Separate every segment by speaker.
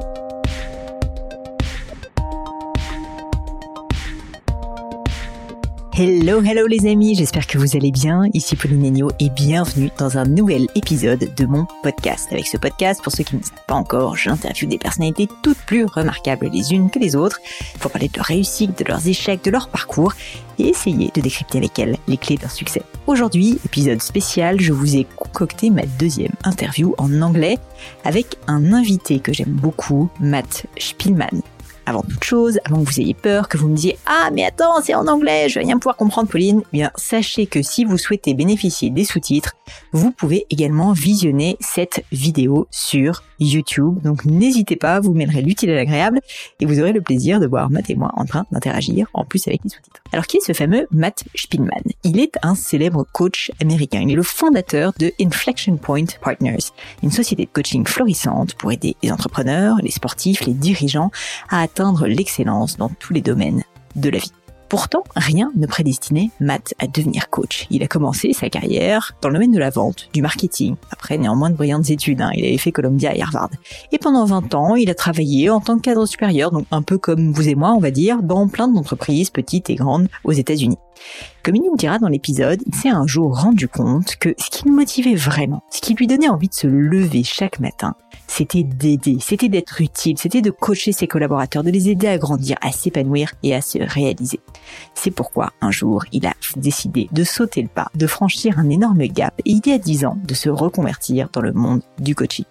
Speaker 1: thank you Hello, hello les amis, j'espère que vous allez bien. Ici Pauline Agneau et bienvenue dans un nouvel épisode de mon podcast. Avec ce podcast, pour ceux qui ne savent pas encore, j'interviewe des personnalités toutes plus remarquables les unes que les autres pour parler de leur réussite, de leurs échecs, de leur parcours et essayer de décrypter avec elles les clés d'un succès. Aujourd'hui, épisode spécial, je vous ai concocté ma deuxième interview en anglais avec un invité que j'aime beaucoup, Matt Spielman avant toute chose, avant que vous ayez peur, que vous me disiez Ah, mais attends, c'est en anglais, je vais rien pouvoir comprendre, Pauline. Eh bien, sachez que si vous souhaitez bénéficier des sous-titres, vous pouvez également visionner cette vidéo sur YouTube. Donc, n'hésitez pas, vous mêlerez l'utile à l'agréable et vous aurez le plaisir de voir Matt et moi en train d'interagir en plus avec les sous-titres. Alors, qui est ce fameux Matt Spielman Il est un célèbre coach américain. Il est le fondateur de Inflection Point Partners, une société de coaching florissante pour aider les entrepreneurs, les sportifs, les dirigeants à atteindre l'excellence dans tous les domaines de la vie. Pourtant, rien ne prédestinait Matt à devenir coach. Il a commencé sa carrière dans le domaine de la vente, du marketing. Après, néanmoins de brillantes études, hein. il avait fait Columbia et Harvard. Et pendant 20 ans, il a travaillé en tant que cadre supérieur, donc un peu comme vous et moi, on va dire, dans plein d'entreprises, petites et grandes, aux États-Unis. Comme il nous dira dans l'épisode, il s'est un jour rendu compte que ce qui le motivait vraiment, ce qui lui donnait envie de se lever chaque matin, c'était d'aider, c'était d'être utile, c'était de coacher ses collaborateurs, de les aider à grandir, à s'épanouir et à se réaliser. C'est pourquoi un jour, il a décidé de sauter le pas, de franchir un énorme gap et il y a dix ans de se reconvertir dans le monde du coaching.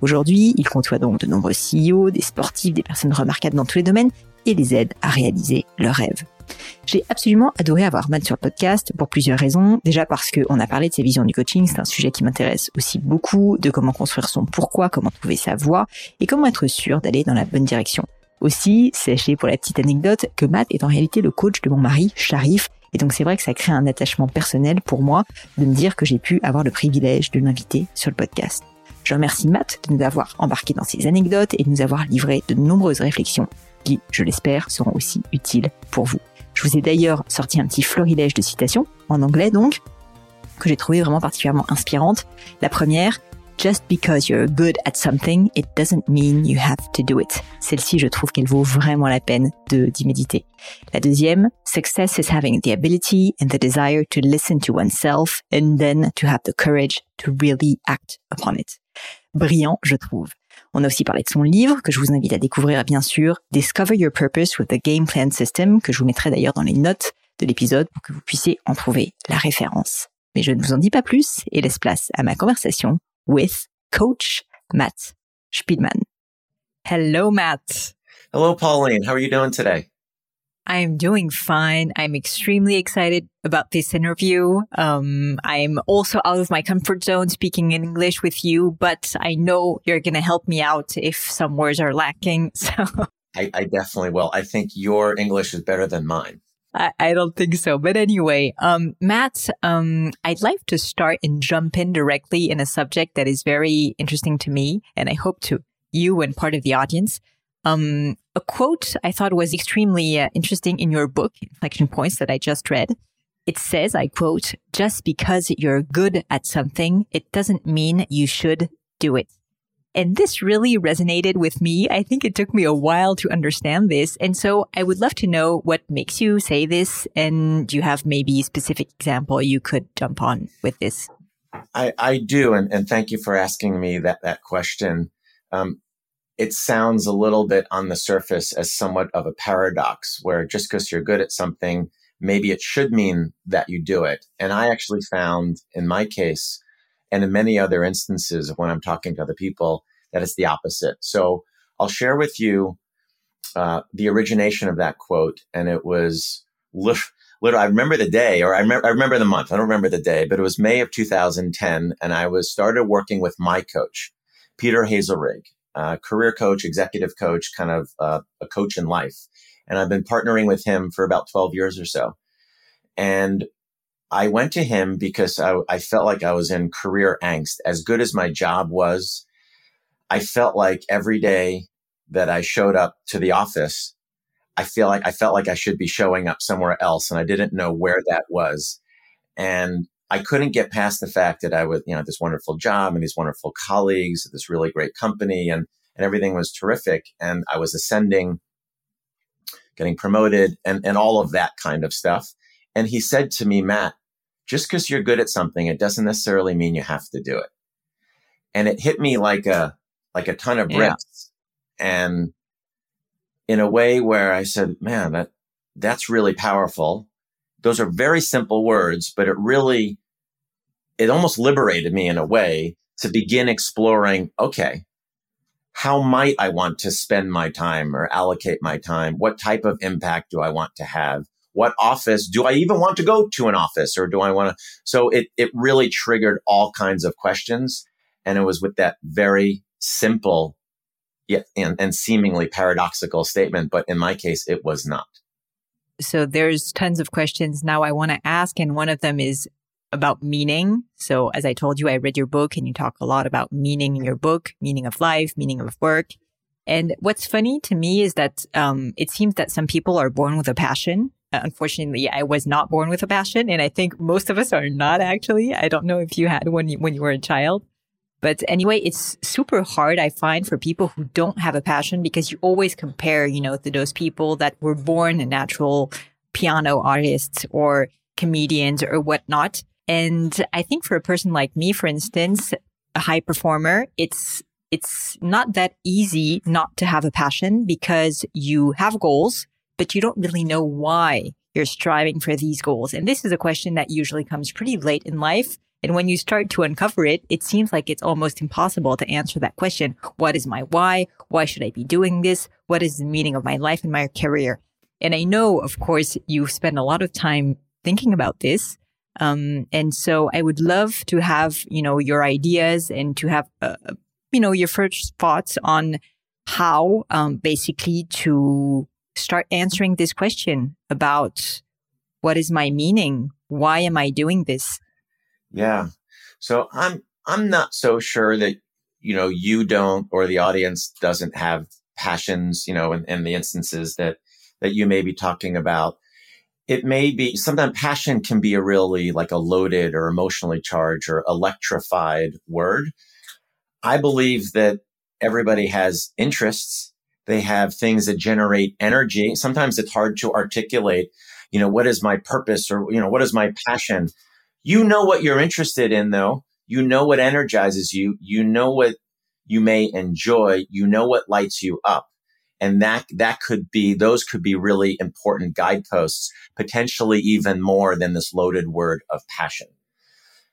Speaker 1: Aujourd'hui, il côtoie donc de nombreux CEO, des sportifs, des personnes remarquables dans tous les domaines et les aide à réaliser leurs rêves. J'ai absolument adoré avoir Matt sur le podcast pour plusieurs raisons. Déjà parce qu'on a parlé de ses visions du coaching, c'est un sujet qui m'intéresse aussi beaucoup, de comment construire son pourquoi, comment trouver sa voie et comment être sûr d'aller dans la bonne direction. Aussi, sachez pour la petite anecdote que Matt est en réalité le coach de mon mari, Sharif, et donc c'est vrai que ça crée un attachement personnel pour moi de me dire que j'ai pu avoir le privilège de l'inviter sur le podcast. Je remercie Matt de nous avoir embarqué dans ses anecdotes et de nous avoir livré de nombreuses réflexions qui, je l'espère, seront aussi utiles pour vous. Je vous ai d'ailleurs sorti un petit florilège de citations, en anglais donc, que j'ai trouvé vraiment particulièrement inspirantes. La première, Just because you're good at something, it doesn't mean you have to do it. Celle-ci, je trouve qu'elle vaut vraiment la peine d'y méditer. La deuxième, Success is having the ability and the desire to listen to oneself and then to have the courage to really act upon it. Brillant, je trouve. On a aussi parlé de son livre, que je vous invite à découvrir bien sûr, Discover Your Purpose with the Game Plan System, que je vous mettrai d'ailleurs dans les notes de l'épisode pour que vous puissiez en trouver la référence. Mais je ne vous en dis pas plus et laisse place à ma conversation with Coach Matt Spielman. Hello, Matt.
Speaker 2: Hello, Pauline. How are you doing today?
Speaker 1: I'm doing fine. I'm extremely excited about this interview. Um, I'm also out of my comfort zone speaking in English with you, but I know you're going to help me out if some words are lacking. So
Speaker 2: I, I definitely will. I think your English is better than mine.
Speaker 1: I, I don't think so. But anyway, um, Matt, um, I'd like to start and jump in directly in a subject that is very interesting to me. And I hope to you and part of the audience. Um, a quote I thought was extremely uh, interesting in your book, Inflection Points, that I just read. It says, I quote, just because you're good at something, it doesn't mean you should do it. And this really resonated with me. I think it took me a while to understand this. And so I would love to know what makes you say this. And do you have maybe specific example you could jump on with this?
Speaker 2: I, I do. And, and thank you for asking me that, that question. Um, it sounds a little bit on the surface as somewhat of a paradox where just because you're good at something, maybe it should mean that you do it. And I actually found in my case and in many other instances when I'm talking to other people that it's the opposite. So I'll share with you uh, the origination of that quote. And it was literally, I remember the day or I, I remember the month. I don't remember the day, but it was May of 2010. And I was started working with my coach, Peter Hazelrig uh, career coach, executive coach, kind of uh, a coach in life. And I've been partnering with him for about 12 years or so. And I went to him because I, I felt like I was in career angst. As good as my job was, I felt like every day that I showed up to the office, I feel like I felt like I should be showing up somewhere else, and I didn't know where that was. And I couldn't get past the fact that I was, you know, this wonderful job and these wonderful colleagues, this really great company, and and everything was terrific. And I was ascending, getting promoted and, and all of that kind of stuff. And he said to me, Matt, just because you're good at something, it doesn't necessarily mean you have to do it. And it hit me like a, like a ton of bricks. Yeah. And in a way where I said, man, that, that's really powerful. Those are very simple words, but it really, it almost liberated me in a way to begin exploring, okay, how might I want to spend my time or allocate my time? What type of impact do I want to have? What office do I even want to go to an office or do I want to? So it, it really triggered all kinds of questions. And it was with that very simple yet and, and seemingly paradoxical statement. But in my case, it was not.
Speaker 1: So there's tons of questions now I want to ask. And one of them is about meaning. So as I told you, I read your book and you talk a lot about meaning in your book, meaning of life, meaning of work. And what's funny to me is that um, it seems that some people are born with a passion. Uh, unfortunately, I was not born with a passion, and I think most of us are not actually. I don't know if you had one when you were a child. But anyway, it's super hard, I find, for people who don't have a passion because you always compare, you know, to those people that were born a natural piano artists or comedians or whatnot. And I think for a person like me, for instance, a high performer, it's it's not that easy not to have a passion because you have goals, but you don't really know why you're striving for these goals. And this is a question that usually comes pretty late in life. And when you start to uncover it, it seems like it's almost impossible to answer that question. What is my why? Why should I be doing this? What is the meaning of my life and my career? And I know, of course, you spend a lot of time thinking about this. Um, and so I would love to have, you know, your ideas and to have, uh, you know, your first thoughts on how, um, basically to start answering this question about what is my meaning? Why am I doing this?
Speaker 2: Yeah. So I'm, I'm not so sure that, you know, you don't or the audience doesn't have passions, you know, in, in the instances that, that you may be talking about it may be sometimes passion can be a really like a loaded or emotionally charged or electrified word. I believe that everybody has interests. They have things that generate energy. Sometimes it's hard to articulate, you know, what is my purpose or, you know, what is my passion? You know what you're interested in though. You know what energizes you. You know what you may enjoy. You know what lights you up. And that, that could be, those could be really important guideposts, potentially even more than this loaded word of passion.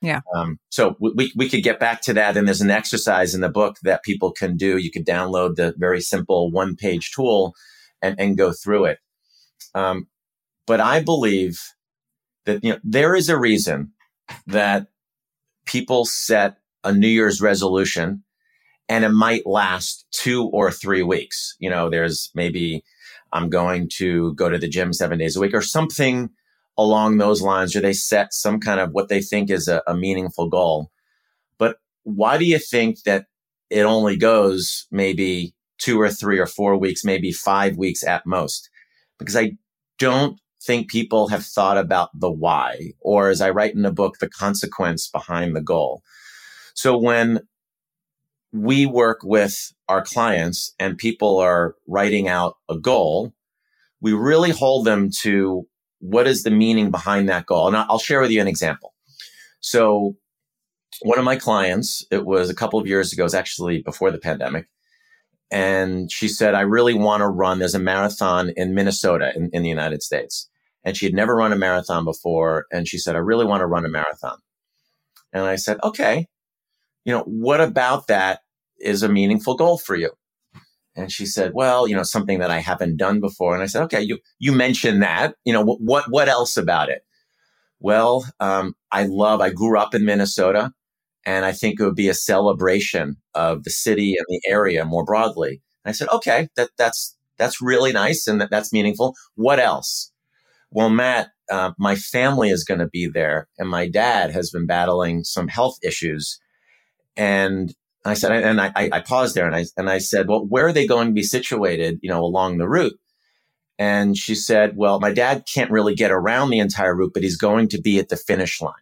Speaker 1: Yeah.
Speaker 2: Um, so we, we could get back to that. And there's an exercise in the book that people can do. You could download the very simple one page tool and, and go through it. Um, but I believe that, you know, there is a reason that people set a New Year's resolution and it might last two or three weeks. You know, there's maybe I'm going to go to the gym seven days a week or something along those lines, or they set some kind of what they think is a, a meaningful goal. But why do you think that it only goes maybe two or three or four weeks, maybe five weeks at most? Because I don't think people have thought about the why, or as I write in the book, the consequence behind the goal. So when we work with our clients and people are writing out a goal, we really hold them to what is the meaning behind that goal. And I'll share with you an example. So one of my clients, it was a couple of years ago, it was actually before the pandemic. And she said, I really want to run. There's a marathon in Minnesota in, in the United States. And she had never run a marathon before. And she said, I really want to run a marathon. And I said, okay, you know, what about that is a meaningful goal for you? And she said, well, you know, something that I haven't done before. And I said, okay, you, you mentioned that, you know, what, what, what else about it? Well, um, I love, I grew up in Minnesota and I think it would be a celebration of the city and the area more broadly. And I said, okay, that, that's, that's really nice and that, that's meaningful. What else? Well, Matt, uh, my family is going to be there and my dad has been battling some health issues and I said, and I, I paused there and I, and I said, well, where are they going to be situated, you know, along the route? And she said, well, my dad can't really get around the entire route, but he's going to be at the finish line.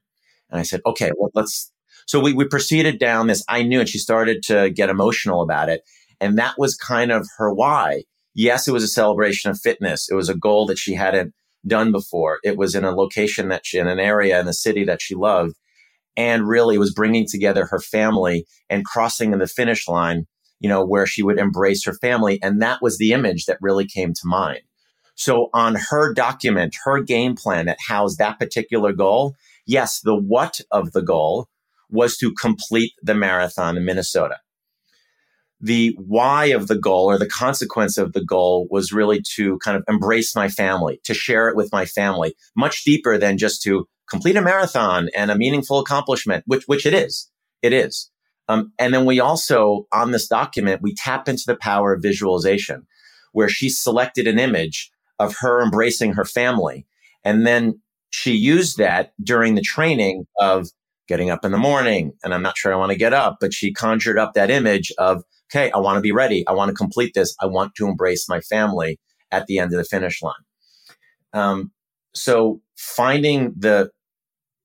Speaker 2: And I said, okay, well, let's, so we, we proceeded down this. I knew, and she started to get emotional about it. And that was kind of her why. Yes, it was a celebration of fitness. It was a goal that she hadn't done before. It was in a location that she, in an area in a city that she loved. And really was bringing together her family and crossing in the finish line, you know, where she would embrace her family. And that was the image that really came to mind. So on her document, her game plan that housed that particular goal, yes, the what of the goal was to complete the marathon in Minnesota. The why of the goal or the consequence of the goal was really to kind of embrace my family, to share it with my family, much deeper than just to complete a marathon and a meaningful accomplishment, which, which it is. It is. Um, and then we also, on this document, we tap into the power of visualization, where she selected an image of her embracing her family. And then she used that during the training of getting up in the morning. And I'm not sure I want to get up, but she conjured up that image of, okay, I want to be ready. I want to complete this. I want to embrace my family at the end of the finish line. Um, so finding the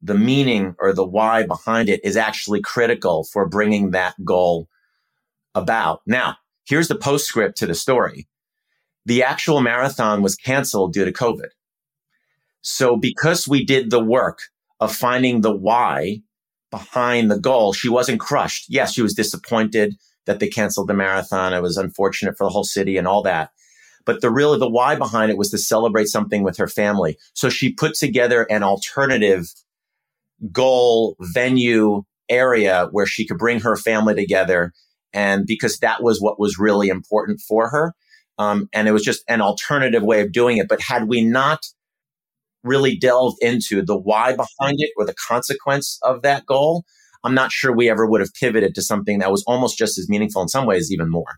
Speaker 2: the meaning or the why behind it is actually critical for bringing that goal about. Now, here's the postscript to the story. The actual marathon was canceled due to COVID. So because we did the work of finding the why behind the goal, she wasn't crushed. Yes, she was disappointed that they canceled the marathon. It was unfortunate for the whole city and all that. But the really the why behind it was to celebrate something with her family. So she put together an alternative goal venue area where she could bring her family together. And because that was what was really important for her. Um, and it was just an alternative way of doing it. But had we not really delved into the why behind it or the consequence of that goal, I'm not sure we ever would have pivoted to something that was almost just as meaningful in some ways, even more.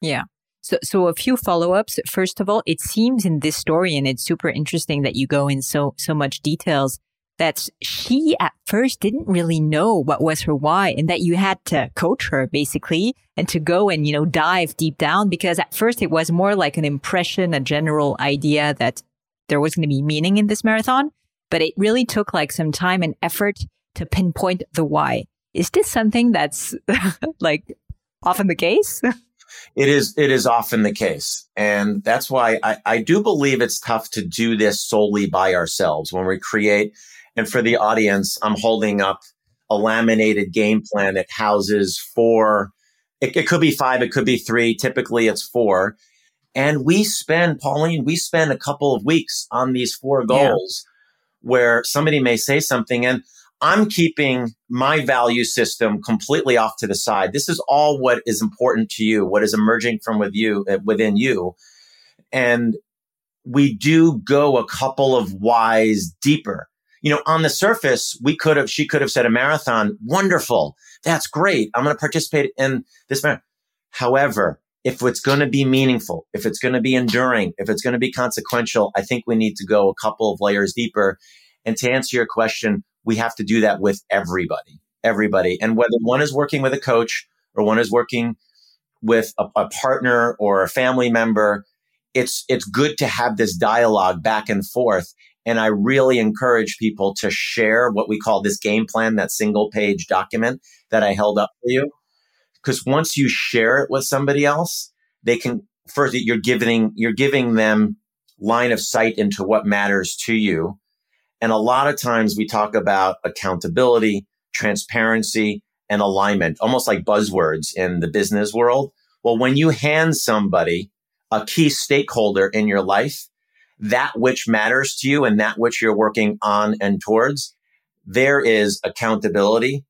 Speaker 1: Yeah. So, so a few follow-ups. First of all, it seems in this story, and it's super interesting that you go in so so much details that she at first didn't really know what was her why and that you had to coach her basically and to go and, you know, dive deep down because at first it was more like an impression, a general idea that there was going to be meaning in this marathon, but it really took like some time and effort to pinpoint the why. Is this something that's like often the case?
Speaker 2: it is it is often the case and that's why I, I do believe it's tough to do this solely by ourselves when we create and for the audience, I'm holding up a laminated game plan that houses four. It, it, could be five, it could be three. Typically, it's four. And we spend, Pauline, we spend a couple of weeks on these four goals yeah. where somebody may say something and I'm keeping my value system completely off to the side. This is all what is important to you, what is emerging from with you, uh, within you. And we do go a couple of whys deeper you know, on the surface, we could have, she could have said a marathon, wonderful. That's great. I'm going to participate in this marathon. However, if it's going to be meaningful, if it's going to be enduring, if it's going to be consequential, I think we need to go a couple of layers deeper. And to answer your question, we have to do that with everybody, everybody. And whether one is working with a coach or one is working with a, a partner or a family member, it's, it's good to have this dialogue back and forth and I really encourage people to share what we call this game plan, that single page document that I held up for you. Because once you share it with somebody else, they can first you're giving you're giving them line of sight into what matters to you. And a lot of times we talk about accountability, transparency, and alignment, almost like buzzwords in the business world. Well, when you hand somebody a key stakeholder in your life, that which matters to you and that which you're working on and towards, there is accountability,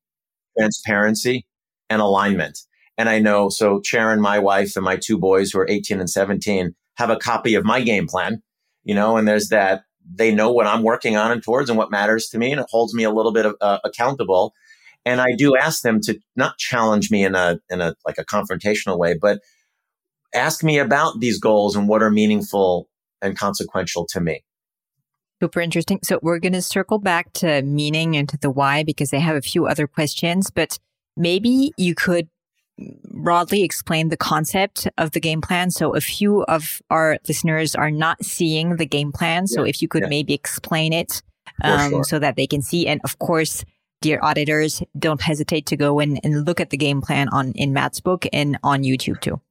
Speaker 2: transparency, and alignment. And I know, so Sharon, my wife, and my two boys who are 18 and 17 have a copy of my game plan, you know, and there's that they know what I'm working on and towards and what matters to me. And it holds me a little bit of, uh, accountable. And I do ask them to not challenge me in a, in a, like a confrontational way, but ask me about these goals and what are meaningful and consequential to me.
Speaker 1: Super interesting. So we're going to circle back to meaning and to the why because I have a few other questions, but maybe you could broadly explain the concept of the game plan. So a few of our listeners are not seeing the game plan. So yeah, if you could yeah. maybe explain it um, sure. so that they can see. And of course, dear auditors, don't hesitate to go in and look at the game plan on in Matt's book and on YouTube too.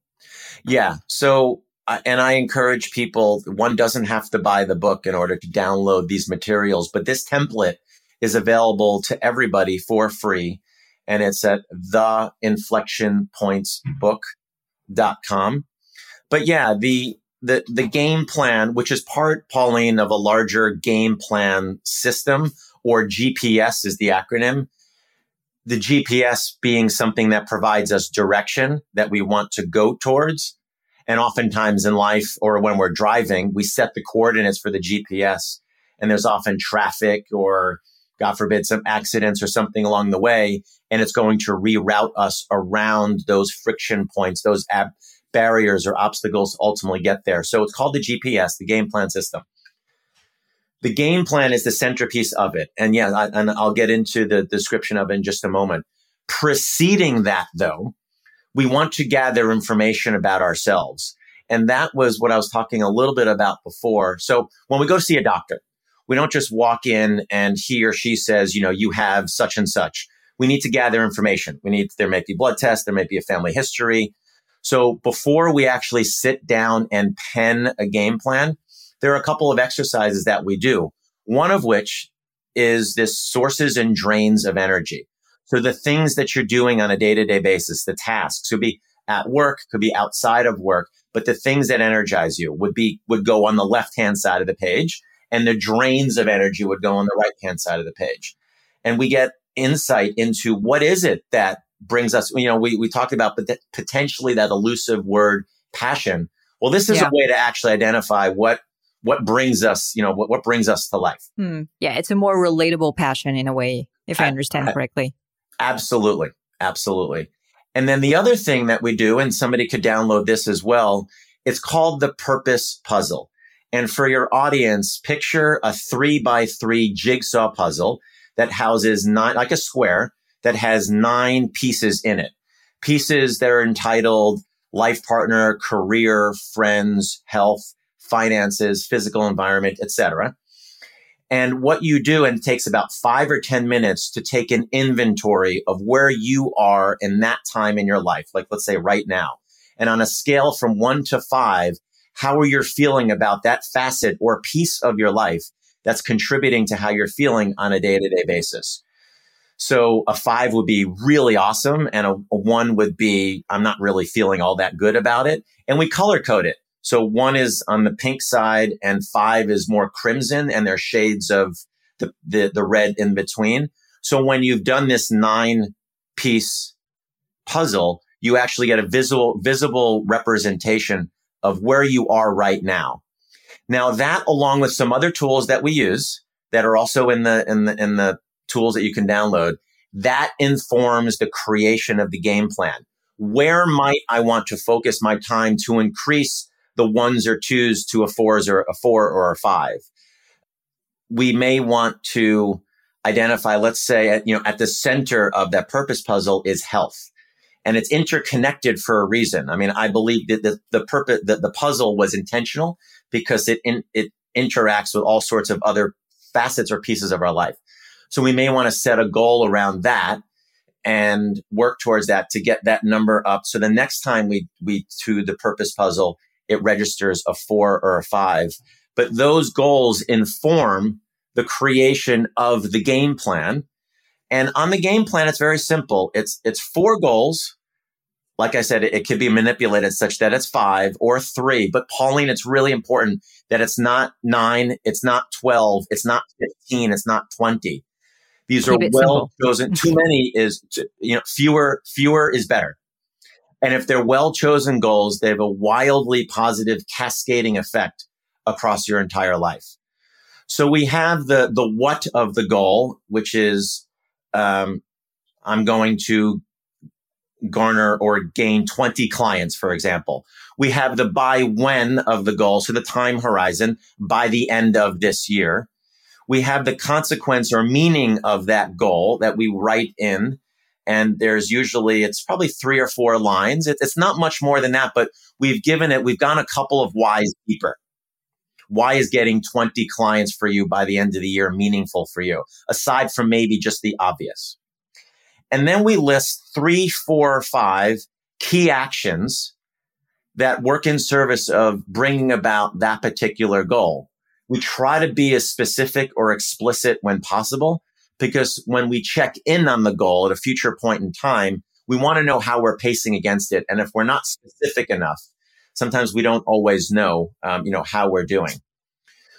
Speaker 2: Yeah. So, and I encourage people, one doesn't have to buy the book in order to download these materials, but this template is available to everybody for free. And it's at theinflectionpointsbook.com. But yeah, the, the, the game plan, which is part, Pauline, of a larger game plan system or GPS is the acronym. The GPS being something that provides us direction that we want to go towards. And oftentimes in life or when we're driving, we set the coordinates for the GPS and there's often traffic or God forbid some accidents or something along the way. And it's going to reroute us around those friction points, those ab- barriers or obstacles ultimately get there. So it's called the GPS, the game plan system the game plan is the centerpiece of it. And yeah, I, and I'll get into the description of it in just a moment. Preceding that, though, we want to gather information about ourselves. And that was what I was talking a little bit about before. So when we go see a doctor, we don't just walk in and he or she says, you know, you have such and such. We need to gather information. We need, there may be blood tests, there may be a family history. So before we actually sit down and pen a game plan, there are a couple of exercises that we do. One of which is this sources and drains of energy. So the things that you're doing on a day to day basis, the tasks could be at work, could be outside of work, but the things that energize you would be, would go on the left hand side of the page and the drains of energy would go on the right hand side of the page. And we get insight into what is it that brings us, you know, we, we talked about potentially that elusive word passion. Well, this is yeah. a way to actually identify what what brings us, you know, what, what brings us to life.
Speaker 1: Hmm. Yeah, it's a more relatable passion in a way, if I, I understand I, correctly.
Speaker 2: Absolutely. Absolutely. And then the other thing that we do, and somebody could download this as well, it's called the purpose puzzle. And for your audience, picture a three by three jigsaw puzzle that houses nine, like a square that has nine pieces in it. Pieces that are entitled life partner, career, friends, health, finances, physical environment, etc. And what you do, and it takes about five or 10 minutes to take an inventory of where you are in that time in your life. Like, let's say right now. And on a scale from one to five, how are you feeling about that facet or piece of your life that's contributing to how you're feeling on a day to day basis? So a five would be really awesome. And a, a, one would be, I'm not really feeling all that good about it. And we color code it. So one is on the pink side and five is more crimson and there's shades of the, the, the red in between. So when you've done this nine piece puzzle, you actually get a visual, visible representation of where you are right now. Now that along with some other tools that we use that are also in the, in the, in the tools that you can download, that informs the creation of the game plan. Where might I want to focus my time to increase the ones or twos to a fours or a four or a five. We may want to identify, let's say, at, you know, at the center of that purpose puzzle is health. And it's interconnected for a reason. I mean, I believe that the, the purpose, that the puzzle was intentional because it, in, it interacts with all sorts of other facets or pieces of our life. So we may want to set a goal around that and work towards that to get that number up. So the next time we, we do the purpose puzzle, it registers a four or a five. But those goals inform the creation of the game plan. And on the game plan, it's very simple. It's, it's four goals. Like I said, it, it could be manipulated such that it's five or three. But Pauline, it's really important that it's not nine. It's not 12. It's not 15. It's not 20. These Keep are well chosen. Too many is, you know, fewer, fewer is better. And if they're well chosen goals, they have a wildly positive cascading effect across your entire life. So we have the, the what of the goal, which is, um, I'm going to garner or gain 20 clients, for example. We have the by when of the goal. So the time horizon by the end of this year. We have the consequence or meaning of that goal that we write in and there's usually it's probably three or four lines. It, it's not much more than that, but we've given it. We've gone a couple of whys deeper. Why is getting 20 clients for you by the end of the year meaningful for you? Aside from maybe just the obvious. And then we list three, four, five key actions that work in service of bringing about that particular goal. We try to be as specific or explicit when possible because when we check in on the goal at a future point in time, we want to know how we're pacing against it. And if we're not specific enough, sometimes we don't always know, um, you know, how we're doing.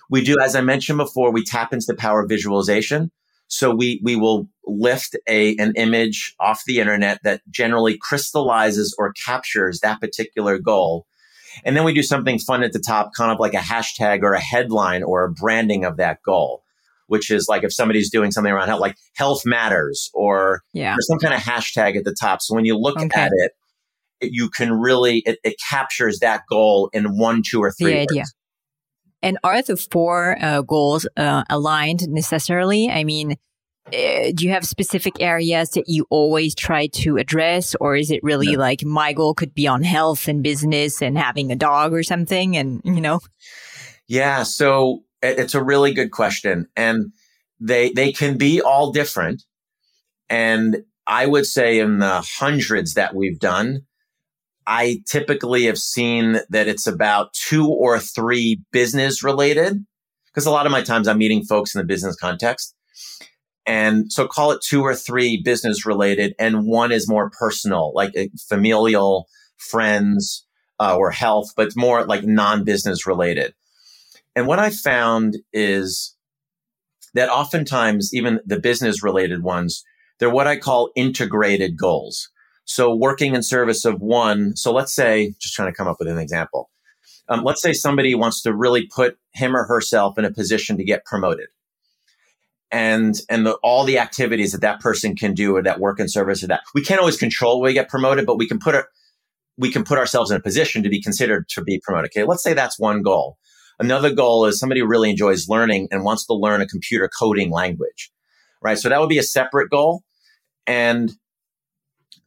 Speaker 2: We do, as I mentioned before, we tap into the power of visualization. So we, we will lift a, an image off the internet that generally crystallizes or captures that particular goal. And then we do something fun at the top, kind of like a hashtag or a headline or a branding of that goal, which is like if somebody's doing something around health, like health matters or,
Speaker 1: yeah.
Speaker 2: or some kind of hashtag at the top. So when you look okay. at it, you can really, it, it, captures that goal in one, two, or three.
Speaker 1: The idea.
Speaker 2: Words.
Speaker 1: And are the four uh, goals uh, aligned necessarily? I mean, uh, do you have specific areas that you always try to address, or is it really no. like my goal could be on health and business and having a dog or something? And you know,
Speaker 2: yeah. So it's a really good question, and they they can be all different. And I would say in the hundreds that we've done, I typically have seen that it's about two or three business related because a lot of my times I'm meeting folks in the business context. And so call it two or three business related and one is more personal, like uh, familial, friends, uh, or health, but more like non-business related. And what I found is that oftentimes even the business related ones, they're what I call integrated goals. So working in service of one. So let's say, just trying to come up with an example. Um, let's say somebody wants to really put him or herself in a position to get promoted. And, and the, all the activities that that person can do or that work in service of that. We can't always control when we get promoted, but we can put it, we can put ourselves in a position to be considered to be promoted. Okay. Let's say that's one goal. Another goal is somebody really enjoys learning and wants to learn a computer coding language. Right. So that would be a separate goal. And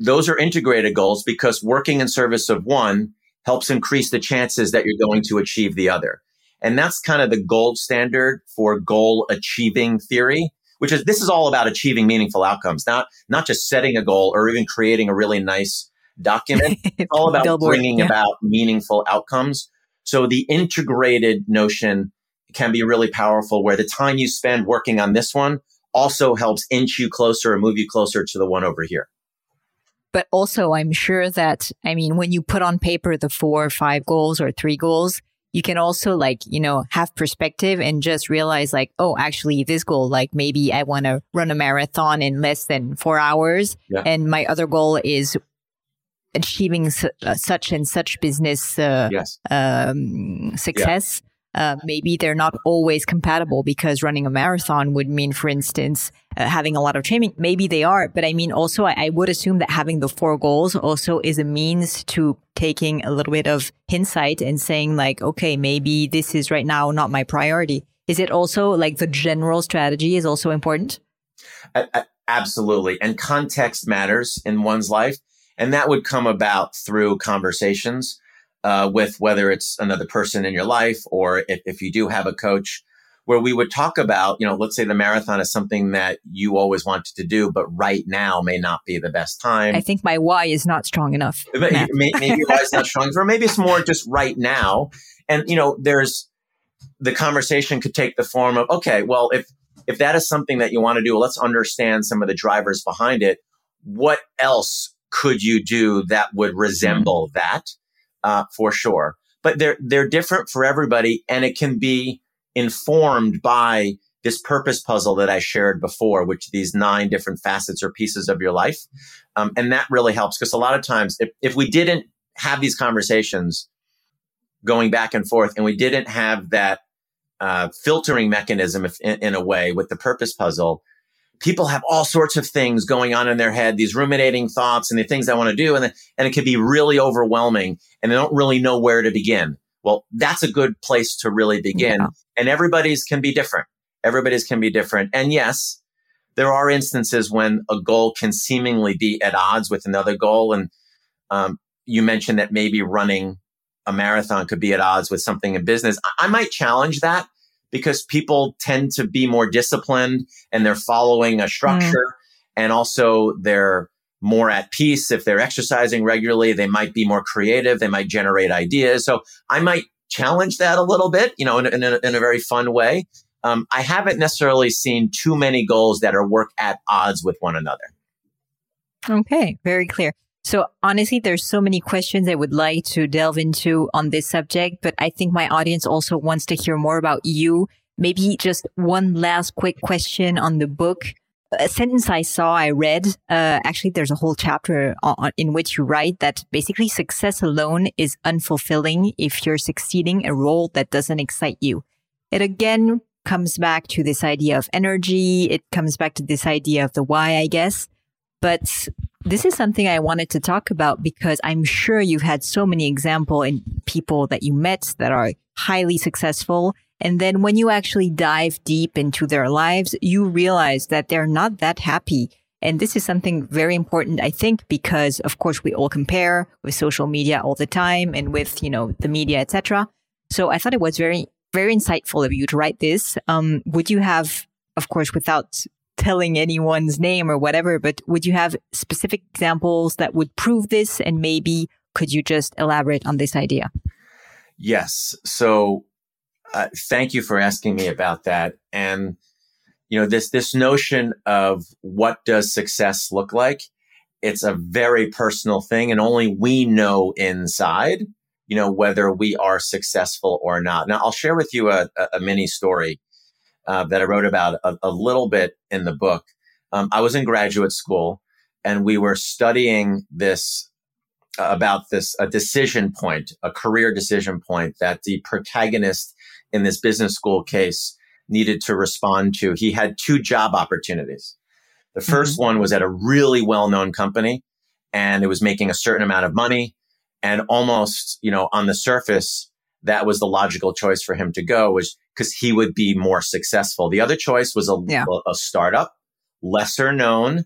Speaker 2: those are integrated goals because working in service of one helps increase the chances that you're going to achieve the other. And that's kind of the gold standard for goal achieving theory, which is this is all about achieving meaningful outcomes, not, not just setting a goal or even creating a really nice document. It's all about Billboard, bringing yeah. about meaningful outcomes. So the integrated notion can be really powerful where the time you spend working on this one also helps inch you closer or move you closer to the one over here.
Speaker 1: But also, I'm sure that, I mean, when you put on paper the four or five goals or three goals, you can also like, you know, have perspective and just realize like, oh, actually this goal, like maybe I want to run a marathon in less than four hours. Yeah. And my other goal is achieving su- uh, such and such business uh, yes. um, success. Uh, maybe they're not always compatible because running a marathon would mean, for instance, uh, having a lot of training. Maybe they are, but I mean, also, I, I, would assume that having the four goals also is a means to taking a little bit of insight and saying, like, okay, maybe this is right now not my priority. Is it also like the general strategy is also important?
Speaker 2: absolutely. And context matters in one's life. And that would come about through conversations uh, with whether it's another person in your life or if, if you do have a coach where we would talk about, you know, let's say the marathon is something that you always wanted to do, but right now may not be the best time.
Speaker 1: I think my why is not strong enough.
Speaker 2: maybe, maybe why is not strong enough, or maybe it's more just right now. And, you know, there's the conversation could take the form of, okay, well, if, if that is something that you want to do, let's understand some of the drivers behind it. What else could you do that would resemble mm-hmm. that? uh, for sure. But they're they're different for everybody, and it can be informed by this purpose puzzle that I shared before, which these nine different facets or pieces of your life, um, and that really helps because a lot of times, if if we didn't have these conversations going back and forth, and we didn't have that uh, filtering mechanism, if, in, in a way, with the purpose puzzle, people have all sorts of things going on in their head, these ruminating thoughts and the things they want to do. And, the, and it can be really overwhelming and they don't really know where to begin. Well, that's a good place to really begin. Yeah. And everybody's can be different. Everybody's can be different. And yes, there are instances when a goal can seemingly be at odds with another goal. And um, you mentioned that maybe running a marathon could be at odds with something in business. I, I might challenge that because people tend to be more disciplined and they're following a structure mm. and also they're more at peace. If they're exercising regularly, they might be more creative. They might generate ideas. So I might challenge that a little bit, you know, in, in, a, in a, very fun way. Um, I haven't necessarily seen too many goals that are work at odds with one another.
Speaker 1: Okay, very clear. So honestly, there's so many questions I would like to delve into on this subject, but I think my audience also wants to hear more about you. Maybe just one last quick question on the book a sentence I saw, I read, uh, actually, there's a whole chapter on, in which you write that basically success alone is unfulfilling if you're succeeding a role that doesn't excite you. It again comes back to this idea of energy. It comes back to this idea of the why, I guess. But this is something I wanted to talk about because I'm sure you've had so many example in people that you met that are highly successful and then when you actually dive deep into their lives, you realize that they're not that happy. And this is something very important, I think, because of course we all compare with social media all the time and with, you know, the media, etc. So I thought it was very, very insightful of you to write this. Um, would you have, of course, without telling anyone's name or whatever, but would you have specific examples that would prove this? And maybe could you just elaborate on this idea?
Speaker 2: Yes. So uh, thank you for asking me about that. And you know this this notion of what does success look like? It's a very personal thing, and only we know inside. You know whether we are successful or not. Now, I'll share with you a, a, mini story uh, that I wrote about a, a, little bit in the book. Um, I was in graduate school, and we were studying this uh, about this a decision point, a career decision point that the protagonist in this business school case needed to respond to. He had two job opportunities. The 1st mm-hmm. one was at a really well-known company and it was making a certain amount of money and almost, you know, on the surface, that was the logical choice for him to go was because he would be more successful. The other choice was a, yeah. a, a startup, lesser known,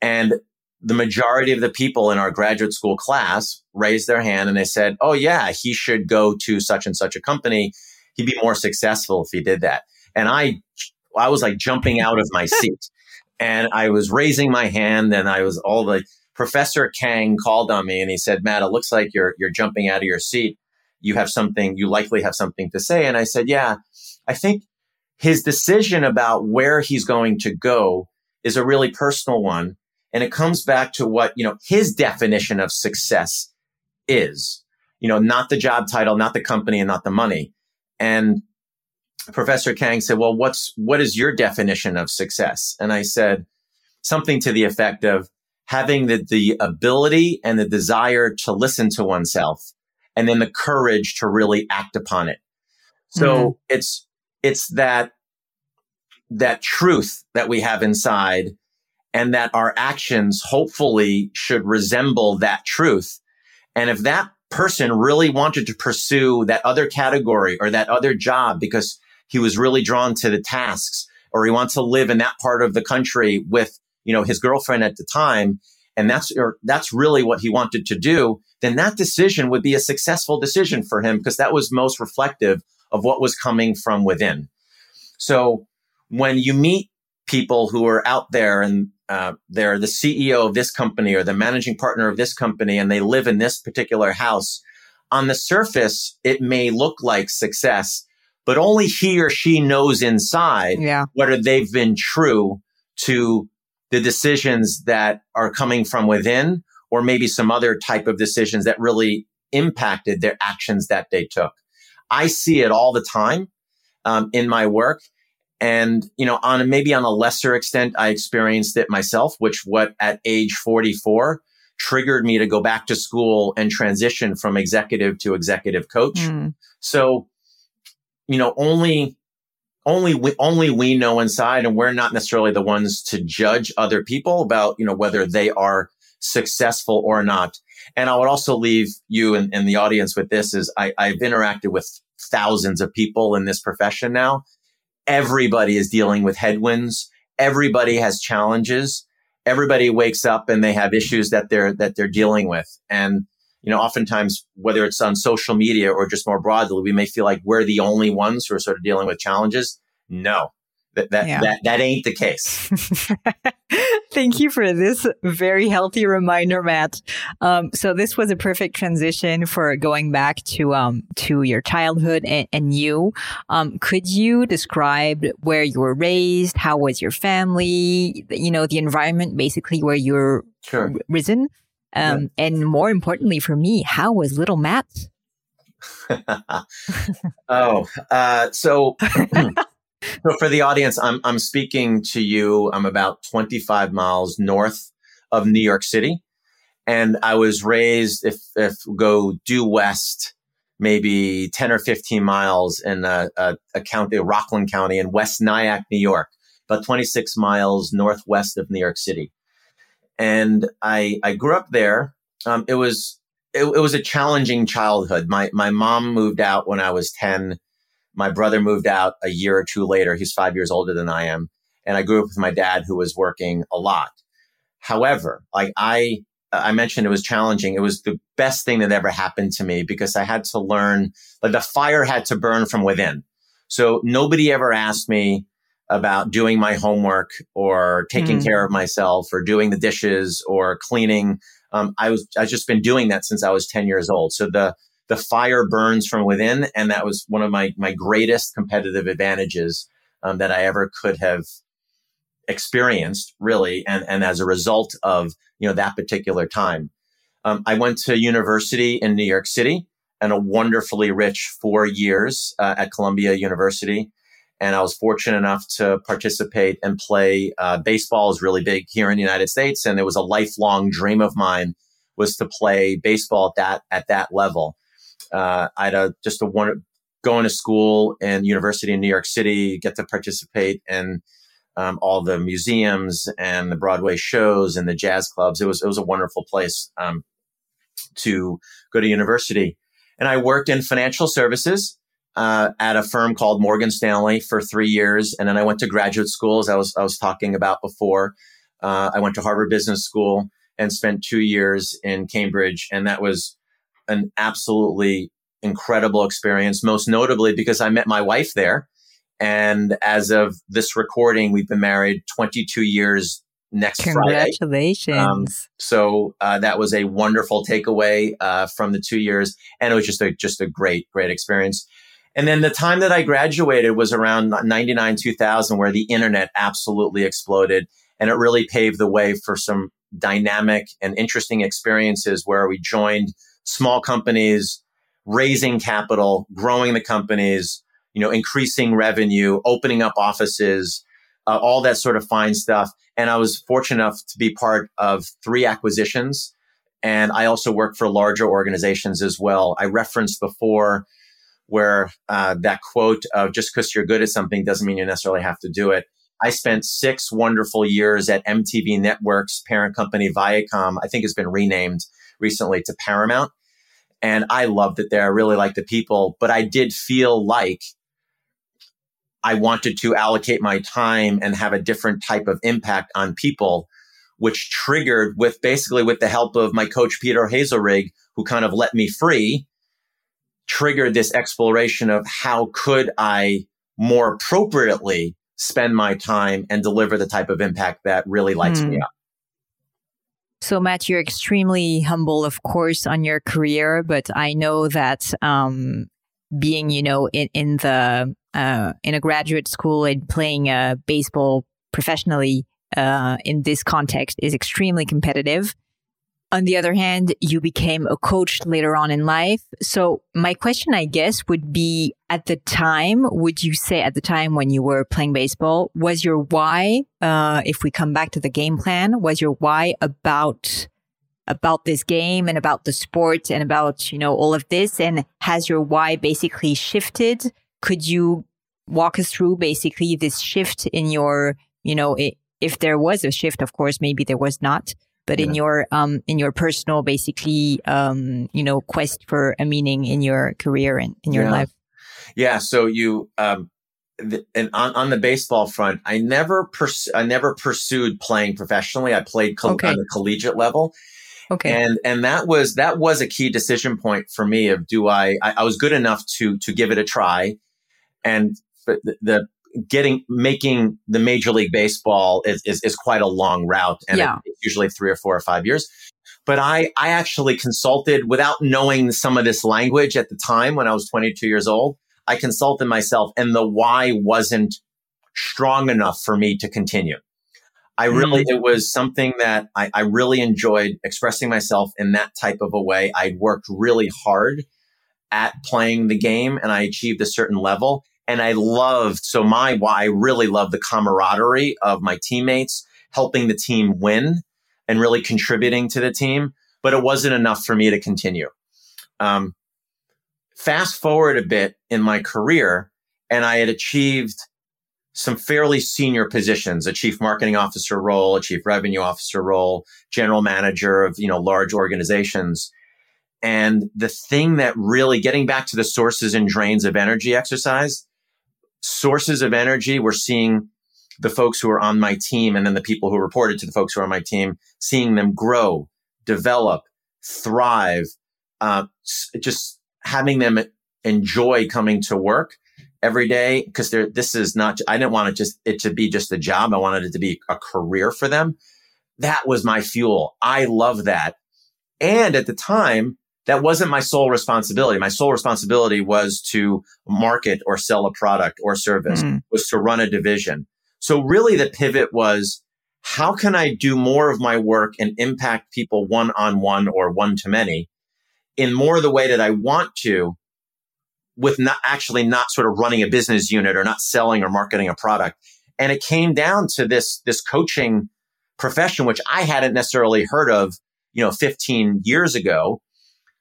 Speaker 2: and the majority of the people in our graduate school class raised their hand and they said, Oh yeah, he should go to such and such a company he'd be more successful if he did that. And I, I was like jumping out of my seat and I was raising my hand and I was all the Professor Kang called on me and he said, Matt, it looks like you're, you're jumping out of your seat. You have something, you likely have something to say. And I said, yeah, I think his decision about where he's going to go is a really personal one. And it comes back to what, you know, his definition of success is, you know, not the job title, not the company and not the money. And Professor Kang said, well, what's, what is your definition of success? And I said something to the effect of having the, the ability and the desire to listen to oneself and then the courage to really act upon it. So mm-hmm. it's, it's that, that truth that we have inside and that our actions hopefully should resemble that truth. And if that person really wanted to pursue that other category or that other job because he was really drawn to the tasks or he wants to live in that part of the country with, you know, his girlfriend at the time. And that's, or that's really what he wanted to do. Then that decision would be a successful decision for him because that was most reflective of what was coming from within. So when you meet people who are out there and uh, they're the CEO of this company or the managing partner of this company and they live in this particular house. On the surface, it may look like success, but only he or she knows inside yeah. whether they've been true to the decisions that are coming from within or maybe some other type of decisions that really impacted their actions that they took. I see it all the time um, in my work. And, you know, on maybe on a lesser extent, I experienced it myself, which what at age 44 triggered me to go back to school and transition from executive to executive coach. Mm. So, you know, only, only we, only we know inside and we're not necessarily the ones to judge other people about, you know, whether they are successful or not. And I would also leave you and, and the audience with this is I, I've interacted with thousands of people in this profession now everybody is dealing with headwinds. Everybody has challenges. Everybody wakes up and they have issues that they're, that they're dealing with. And, you know, oftentimes, whether it's on social media or just more broadly, we may feel like we're the only ones who are sort of dealing with challenges. No, that that yeah. that, that ain't the case.
Speaker 1: Thank you for this very healthy reminder, Matt. Um, so this was a perfect transition for going back to um, to your childhood and, and you. Um, could you describe where you were raised? How was your family? You know, the environment basically where you're sure. risen. Um, yeah. And more importantly for me, how was little Matt?
Speaker 2: oh, uh, so So for the audience, I'm I'm speaking to you. I'm about 25 miles north of New York City, and I was raised if if go due west, maybe 10 or 15 miles in a, a, a county, Rockland County in West Nyack, New York, about 26 miles northwest of New York City, and I I grew up there. Um, it was it, it was a challenging childhood. My my mom moved out when I was 10 my brother moved out a year or two later. He's five years older than I am. And I grew up with my dad who was working a lot. However, like I, I mentioned it was challenging. It was the best thing that ever happened to me because I had to learn, like the fire had to burn from within. So nobody ever asked me about doing my homework or taking mm. care of myself or doing the dishes or cleaning. Um, I was, I've just been doing that since I was 10 years old. So the, the fire burns from within. And that was one of my, my greatest competitive advantages um, that I ever could have experienced really. And, and as a result of, you know, that particular time, um, I went to university in New York City and a wonderfully rich four years uh, at Columbia University. And I was fortunate enough to participate and play. Uh, baseball is really big here in the United States. And it was a lifelong dream of mine was to play baseball at that, at that level. Uh, I had a, just a one, going to school and university in New York City, get to participate in um, all the museums and the Broadway shows and the jazz clubs. It was, it was a wonderful place um, to go to university. And I worked in financial services uh, at a firm called Morgan Stanley for three years. And then I went to graduate school, as I was, I was talking about before. Uh, I went to Harvard Business School and spent two years in Cambridge. And that was an absolutely incredible experience, most notably because I met my wife there. And as of this recording, we've been married 22 years next
Speaker 1: Congratulations. Friday. Congratulations. Um,
Speaker 2: so uh, that was a wonderful takeaway uh, from the two years. And it was just a, just a great, great experience. And then the time that I graduated was around 99, 2000, where the internet absolutely exploded. And it really paved the way for some dynamic and interesting experiences where we joined small companies, raising capital, growing the companies, you know, increasing revenue, opening up offices, uh, all that sort of fine stuff. And I was fortunate enough to be part of three acquisitions. And I also work for larger organizations as well. I referenced before where uh, that quote of just because you're good at something doesn't mean you necessarily have to do it. I spent six wonderful years at MTV Networks parent company Viacom. I think it's been renamed recently to Paramount. And I loved it there. I really liked the people, but I did feel like I wanted to allocate my time and have a different type of impact on people, which triggered with basically with the help of my coach, Peter Hazelrig, who kind of let me free, triggered this exploration of how could I more appropriately spend my time and deliver the type of impact that really lights me hmm. up.
Speaker 1: So, Matt, you're extremely humble, of course, on your career, but I know that um, being, you know, in, in the uh, in a graduate school and playing uh, baseball professionally uh, in this context is extremely competitive. On the other hand, you became a coach later on in life. So my question, I guess, would be at the time, would you say at the time when you were playing baseball, was your why, uh, if we come back to the game plan, was your why about, about this game and about the sport and about, you know, all of this? And has your why basically shifted? Could you walk us through basically this shift in your, you know, it, if there was a shift, of course, maybe there was not but yeah. in your um in your personal basically um you know quest for a meaning in your career and in your
Speaker 2: yeah.
Speaker 1: life
Speaker 2: yeah so you um the, and on, on the baseball front i never pers- i never pursued playing professionally i played co- okay. on the collegiate level
Speaker 1: Okay.
Speaker 2: And and that was that was a key decision point for me of do I I, I was good enough to to give it a try. And the, the getting making the major league baseball is is, is quite a long route and
Speaker 1: Yeah.
Speaker 2: it's usually three or four or five years but I, I actually consulted without knowing some of this language at the time when I was 22 years old. I consulted myself and the why wasn't strong enough for me to continue. I mm-hmm. really, it was something that I, I really enjoyed expressing myself in that type of a way. I worked really hard at playing the game and I achieved a certain level. And I loved, so my why, I really loved the camaraderie of my teammates, helping the team win and really contributing to the team. But it wasn't enough for me to continue. Um, fast forward a bit in my career, and I had achieved some fairly senior positions a chief marketing officer role a chief revenue officer role general manager of you know large organizations and the thing that really getting back to the sources and drains of energy exercise sources of energy we're seeing the folks who are on my team and then the people who reported to the folks who are on my team seeing them grow develop thrive uh, just having them enjoy coming to work every day because this is not I didn't want it just it to be just a job. I wanted it to be a career for them. That was my fuel. I love that. And at the time, that wasn't my sole responsibility. My sole responsibility was to market or sell a product or service,
Speaker 1: Mm.
Speaker 2: was to run a division. So really the pivot was how can I do more of my work and impact people one on one or one to many in more the way that I want to with not actually not sort of running a business unit or not selling or marketing a product. And it came down to this, this coaching profession, which I hadn't necessarily heard of, you know, 15 years ago.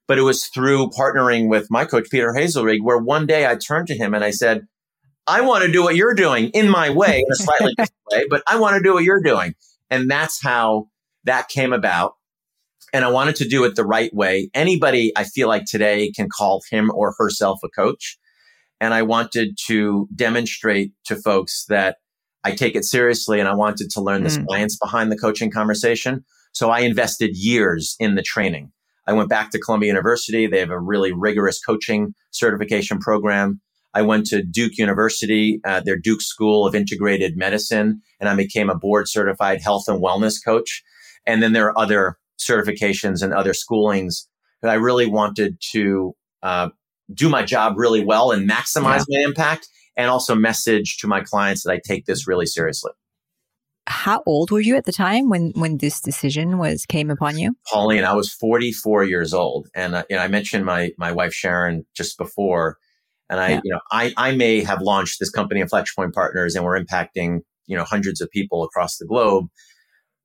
Speaker 2: But it was through partnering with my coach, Peter Hazelrig, where one day I turned to him and I said, I want to do what you're doing in my way, in a slightly different way, but I want to do what you're doing. And that's how that came about. And I wanted to do it the right way. Anybody I feel like today can call him or herself a coach. And I wanted to demonstrate to folks that I take it seriously and I wanted to learn the
Speaker 1: Mm.
Speaker 2: science behind the coaching conversation. So I invested years in the training. I went back to Columbia University. They have a really rigorous coaching certification program. I went to Duke University, uh, their Duke School of Integrated Medicine, and I became a board certified health and wellness coach. And then there are other certifications and other schoolings that I really wanted to uh, do my job really well and maximize my impact and also message to my clients that I take this really seriously.
Speaker 1: How old were you at the time when when this decision was came upon you?
Speaker 2: Pauline, I was 44 years old, and uh, you know, I mentioned my my wife Sharon just before, and I
Speaker 1: Yeah.
Speaker 2: you know I I may have launched this company, Inflection Point Partners, and we're impacting you know hundreds of people across the globe.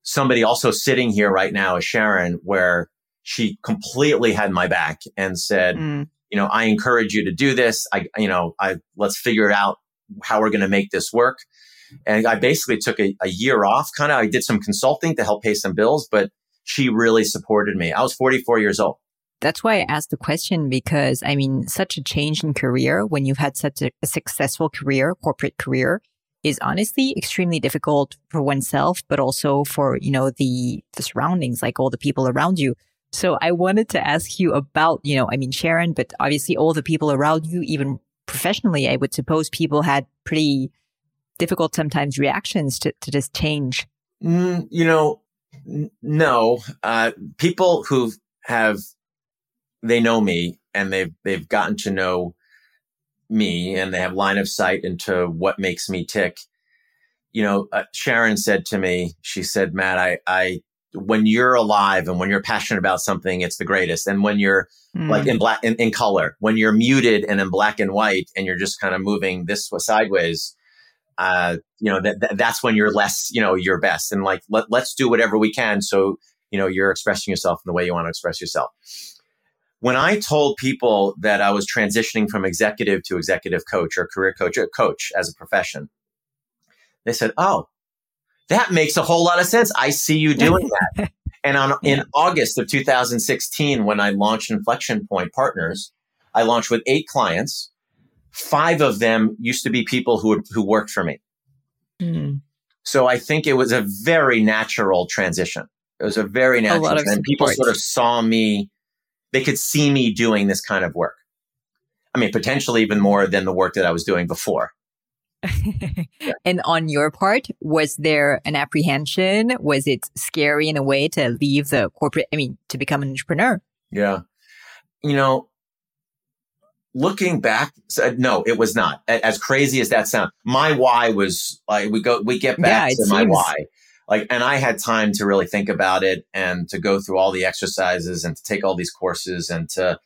Speaker 2: Somebody also sitting here right now is Sharon, where she completely had my back and said,
Speaker 1: Mm.
Speaker 2: you know, I encourage you to do this. I, you know, I let's figure it out how we're going to make this work. And I basically took a, a year off. Kind of, I did some consulting to help pay some bills, but she really supported me. I was 44 years old.
Speaker 1: That's why I asked the question because I mean, such a change in career when you've had such a, a successful career, corporate career, is honestly extremely difficult for oneself, but also for you know the the surroundings, like all the people around you. So I wanted to ask you about you know, I mean, Sharon, but obviously all the people around you, even professionally, I would suppose people had pretty difficult sometimes reactions to to this change.
Speaker 2: Mm, you know, n- no. Uh, people who have they know me and they've they've gotten to know me and they have line of sight into what makes me tick. You know, uh, Sharon said to me, she said, "Matt, I, I, when you're alive and when you're passionate about something, it's the greatest. And when you're
Speaker 1: Mm.
Speaker 2: like in black, in, in color, when you're muted and in black and white, and you're just kind of moving this sideways, uh, you know, that, that that's when you're less, you know, your best. And like, let, let's do whatever we can. So, you know, you're expressing yourself in the way you want to express yourself. When I told people that I was transitioning from executive to executive coach or career coach, or coach as a profession, they said, "Oh, that makes a whole lot of sense. I see you doing that." and on in August of 2016, when I launched Inflection Point Partners, I launched with eight clients. Five of them used to be people who who worked for me.
Speaker 1: Mm.
Speaker 2: So I think it was a very natural transition. It was a very natural.
Speaker 1: A
Speaker 2: and people sort of saw me, they could see me doing this kind of work. I mean, potentially even more than the work that I was doing before.
Speaker 1: yeah. And on your part, was there an apprehension? Was it scary in a way to leave the corporate, I mean, to become an entrepreneur?
Speaker 2: Yeah. You know, looking back, no, it was not. As crazy as that sounds, my why was like we go, we get back yeah, to my why. Like, and I had time to really think about it and to go through all the exercises and to take all these courses and to,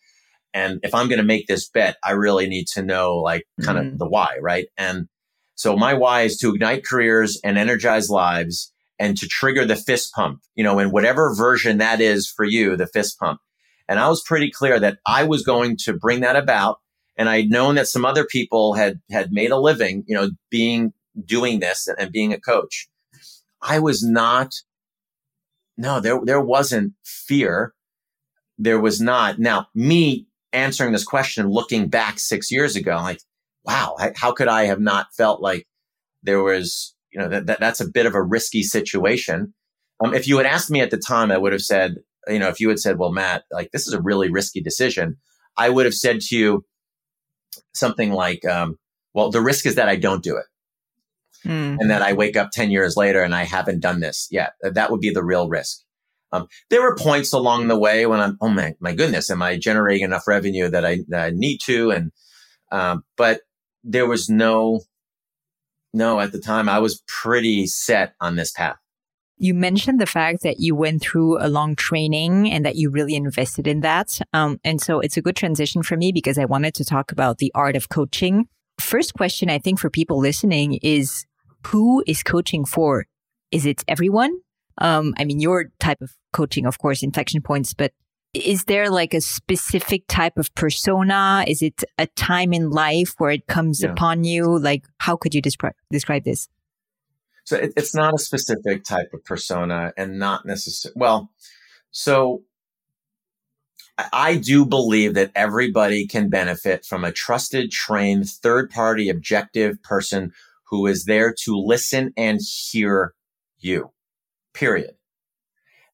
Speaker 2: and if I'm going to make this bet, I really need to know like kind mm-hmm. of the why, right? And so my why is to ignite careers and energize lives and to trigger the fist pump, you know, in whatever version that is for you, the fist pump. And I was pretty clear that I was going to bring that about. And I'd known that some other people had, had made a living, you know, being, doing this and being a coach. I was not, no, there, there wasn't fear. There was not. Now, me answering this question, looking back six years ago, like, wow, how could I have not felt like there was, you know, that, that that's a bit of a risky situation. Um, if you had asked me at the time, I would have said, you know, if you had said, well, Matt, like this is a really risky decision, I would have said to you something like, um, well, the risk is that I don't do it. Mm. And that I wake up 10 years later and I haven't done this yet. That would be the real risk. Um, there were points along the way when I'm, oh my, my goodness, am I generating enough revenue that I, that I need to? And, um, but there was no, no, at the time I was pretty set on this path.
Speaker 1: You mentioned the fact that you went through a long training and that you really invested in that. Um, and so it's a good transition for me because I wanted to talk about the art of coaching. First question I think for people listening is who is coaching for? Is it everyone? Um, I mean, your type of coaching, of course, inflection points, but is there like a specific type of persona? Is it a time in life where it comes yeah. upon you? Like, how could you describe describe this?
Speaker 2: So it, it's not a specific type of persona, and not necessarily. Well, so I do believe that everybody can benefit from a trusted, trained, third party, objective person who is there to listen and hear you. Period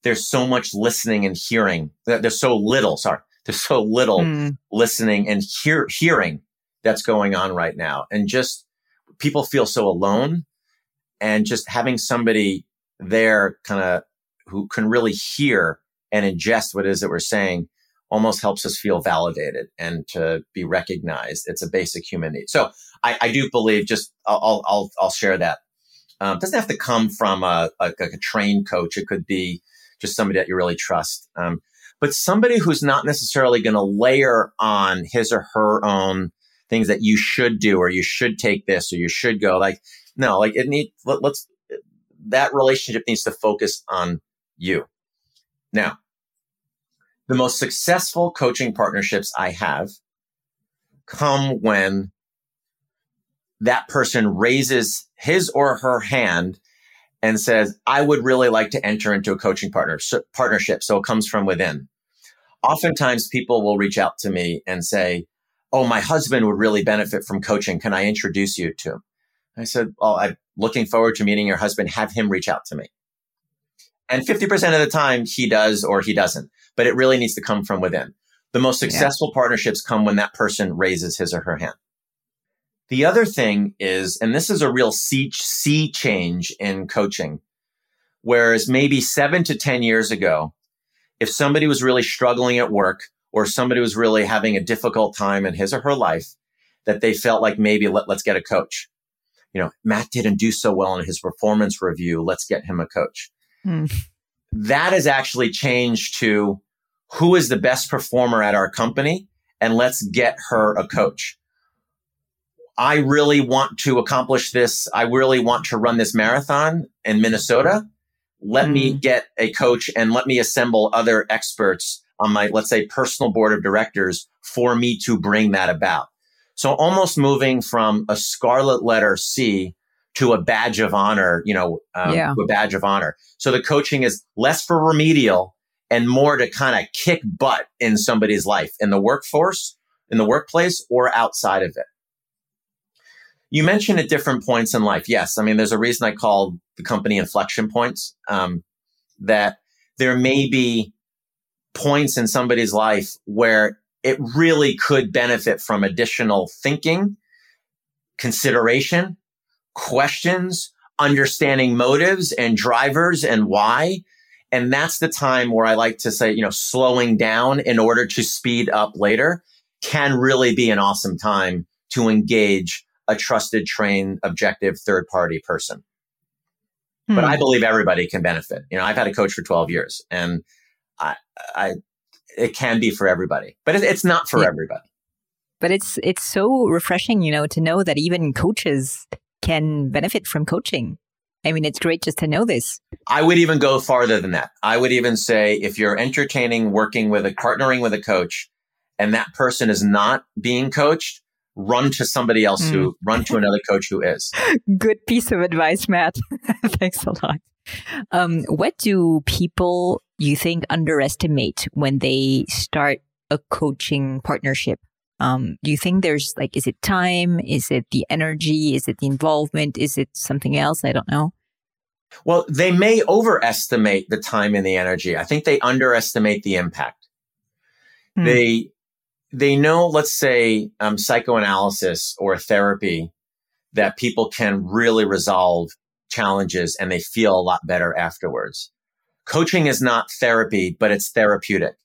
Speaker 2: there's so much listening and hearing. There's so little, sorry, there's so little mm. listening and hear, hearing that's going on right now. And just people feel so alone and just having somebody there kind of who can really hear and ingest what it is that we're saying almost helps us feel validated and to be recognized. It's a basic human need. So I, I do believe just I'll, I'll, I'll share that. Um, doesn't have to come from a, a, a trained coach. It could be just somebody that you really trust. Um, but somebody who's not necessarily going to layer on his or her own things that you should do or you should take this or you should go like no like it needs, let, let's that relationship needs to focus on you now the most successful coaching partnerships i have come when that person raises his or her hand and says, I would really like to enter into a coaching partner, so, partnership. So it comes from within. Oftentimes people will reach out to me and say, Oh, my husband would really benefit from coaching. Can I introduce you to him? I said, Well, I'm looking forward to meeting your husband. Have him reach out to me. And 50% of the time he does or he doesn't, but it really needs to come from within. The most successful yeah. partnerships come when that person raises his or her hand. The other thing is, and this is a real sea, sea change in coaching, whereas maybe seven to 10 years ago, if somebody was really struggling at work or somebody was really having a difficult time in his or her life, that they felt like maybe let, let's get a coach. You know, Matt didn't do so well in his performance review. Let's get him a coach. Mm. That has actually changed to who is the best performer at our company and let's get her a coach. I really want to accomplish this. I really want to run this marathon in Minnesota. Let mm. me get a coach and let me assemble other experts on my, let's say, personal board of directors for me to bring that about. So almost moving from a scarlet letter C to a badge of honor, you know, um, yeah. a badge of honor. So the coaching is less for remedial and more to kind of kick butt in somebody's life in the workforce, in the workplace or outside of it. You mentioned at different points in life. Yes. I mean, there's a reason I called the company inflection points. Um, that there may be points in somebody's life where it really could benefit from additional thinking, consideration, questions, understanding motives and drivers and why. And that's the time where I like to say, you know, slowing down in order to speed up later can really be an awesome time to engage a trusted, trained, objective third party person. Hmm. But I believe everybody can benefit. You know, I've had a coach for 12 years and I, I, it can be for everybody, but it's not for yeah. everybody.
Speaker 1: But it's, it's so refreshing, you know, to know that even coaches can benefit from coaching. I mean, it's great just to know this.
Speaker 2: I would even go farther than that. I would even say if you're entertaining working with a partnering with a coach and that person is not being coached, run to somebody else mm. who run to another coach who is.
Speaker 1: Good piece of advice, Matt. Thanks a lot. Um, what do people you think underestimate when they start a coaching partnership? Um, do you think there's like, is it time? Is it the energy? Is it the involvement? Is it something else? I don't know.
Speaker 2: Well, they may overestimate the time and the energy. I think they underestimate the impact. Hmm. They they know, let's say, um, psychoanalysis or therapy, that people can really resolve challenges and they feel a lot better afterwards. Coaching is not therapy, but it's therapeutic.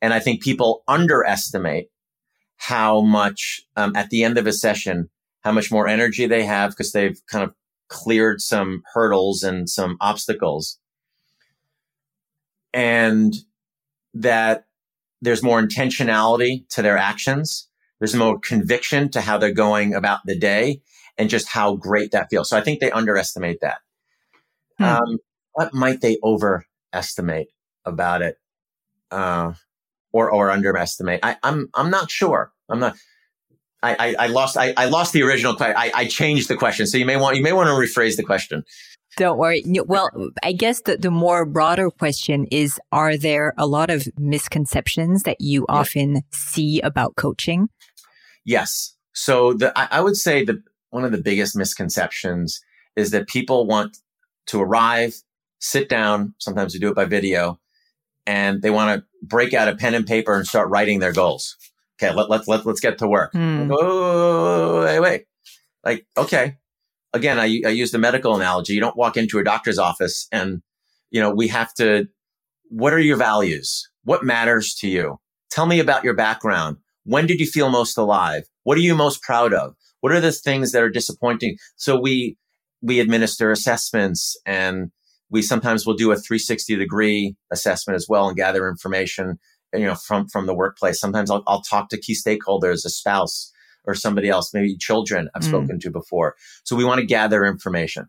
Speaker 2: And I think people underestimate how much, um, at the end of a session, how much more energy they have because they've kind of cleared some hurdles and some obstacles. And that there's more intentionality to their actions. There's more conviction to how they're going about the day and just how great that feels. So I think they underestimate that. Hmm. Um, what might they overestimate about it, uh, or or underestimate? I, I'm I'm not sure. I'm not. I, I, I lost I, I lost the original question. I, I changed the question, so you may want you may want to rephrase the question.
Speaker 1: Don't worry. Well, I guess the, the more broader question is Are there a lot of misconceptions that you yeah. often see about coaching?
Speaker 2: Yes. So the, I, I would say that one of the biggest misconceptions is that people want to arrive, sit down, sometimes we do it by video, and they want to break out a pen and paper and start writing their goals. Okay, let, let, let, let's get to work. Hmm. Oh, wait, wait. Like, okay, again, I, I use the medical analogy. You don't walk into a doctor's office and, you know, we have to, what are your values? What matters to you? Tell me about your background. When did you feel most alive? What are you most proud of? What are the things that are disappointing? So we, we administer assessments and we sometimes will do a 360 degree assessment as well and gather information, you know, from, from the workplace. Sometimes I'll, I'll talk to key stakeholders, a spouse, or somebody else, maybe children I've mm. spoken to before. So we want to gather information.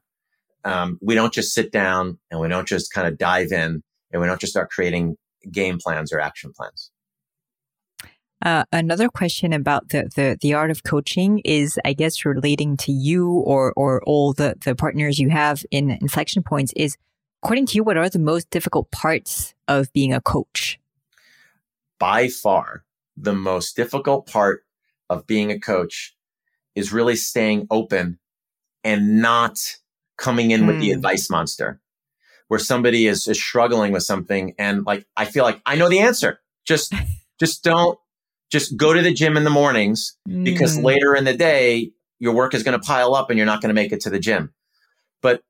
Speaker 2: Um, we don't just sit down and we don't just kind of dive in and we don't just start creating game plans or action plans.
Speaker 1: Uh, another question about the, the, the art of coaching is, I guess, relating to you or, or all the, the partners you have in inflection points is, according to you, what are the most difficult parts of being a coach?
Speaker 2: By far, the most difficult part of being a coach is really staying open and not coming in mm. with the hmm. advice monster where somebody is, is struggling with something and like I feel like I know the answer. Just just don't just go to the gym in the mornings mm. because hmm. later in the day your work is going to pile up and you're not going to make it to the gym. But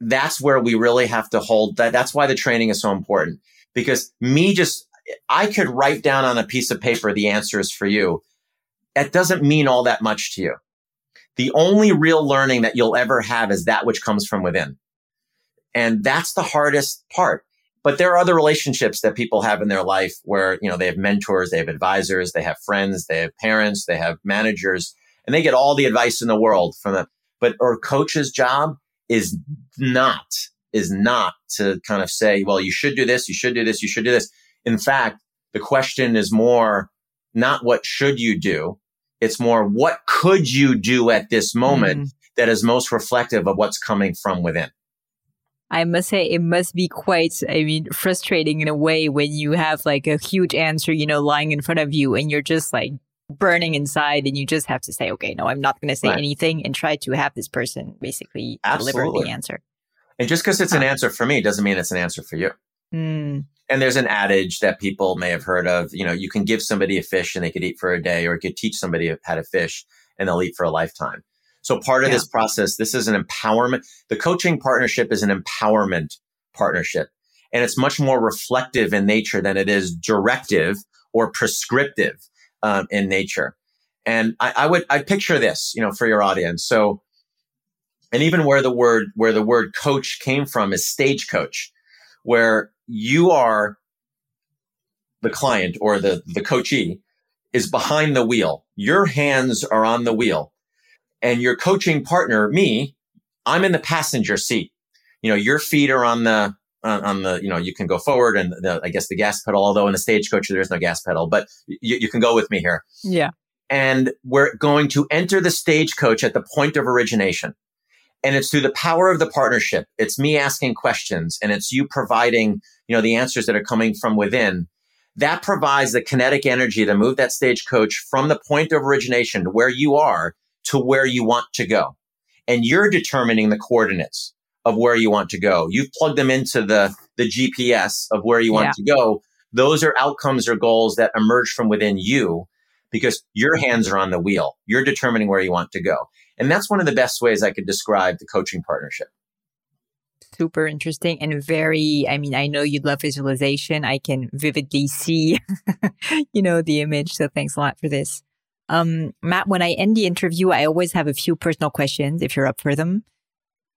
Speaker 2: that's where we really have to hold that. That's why the training is so important because me just, I could write down on a piece of paper the answers for you that doesn't mean all that much to you. The only real learning that you'll ever have is that which comes from within. And that's the hardest part. But there are other relationships that people have in their life where, you know, they have mentors, they have advisors, they have friends, they have parents, they have managers, and they get all the advice in the world from them. But or coach's job is not, is not to kind of say, well, you should do this, you should do this, you should do this. In fact, the question is more not what should you do, it's more what could you do at this moment mm. that is most reflective of what's coming from within.
Speaker 1: I must say it must be quite, I mean, frustrating in a way when you have like a huge answer, you know, lying in front of you and you're just like burning inside and you just have to say, okay, no, I'm not going to say right. anything and try to have this person basically Absolutely. deliver the answer.
Speaker 2: And just because it's an answer for me doesn't mean it's an answer for you.
Speaker 1: Mm.
Speaker 2: And there's an adage that people may have heard of, you know, you can give somebody a fish and they could eat for a day, or you could teach somebody how to fish and they'll eat for a lifetime. So part of yeah. this process, this is an empowerment. The coaching partnership is an empowerment partnership. And it's much more reflective in nature than it is directive or prescriptive um, in nature. And I, I would, I picture this, you know, for your audience. So, and even where the word, where the word coach came from is stagecoach, where you are the client or the, the coachee is behind the wheel. Your hands are on the wheel and your coaching partner, me, I'm in the passenger seat. You know, your feet are on the, on, on the, you know, you can go forward and the, I guess the gas pedal, although in the stagecoach, there is no gas pedal, but you, you can go with me here.
Speaker 1: Yeah.
Speaker 2: And we're going to enter the stagecoach at the point of origination. And it's through the power of the partnership. It's me asking questions and it's you providing, you know, the answers that are coming from within. That provides the kinetic energy to move that stagecoach from the point of origination to where you are to where you want to go. And you're determining the coordinates of where you want to go. You've plugged them into the, the GPS of where you want yeah. to go. Those are outcomes or goals that emerge from within you because your hands are on the wheel. You're determining where you want to go. And that's one of the best ways I could describe the coaching partnership.
Speaker 1: Super interesting and very, I mean, I know you'd love visualization. I can vividly see, you know, the image. So thanks a lot for this. Um, Matt, when I end the interview, I always have a few personal questions if you're up for them.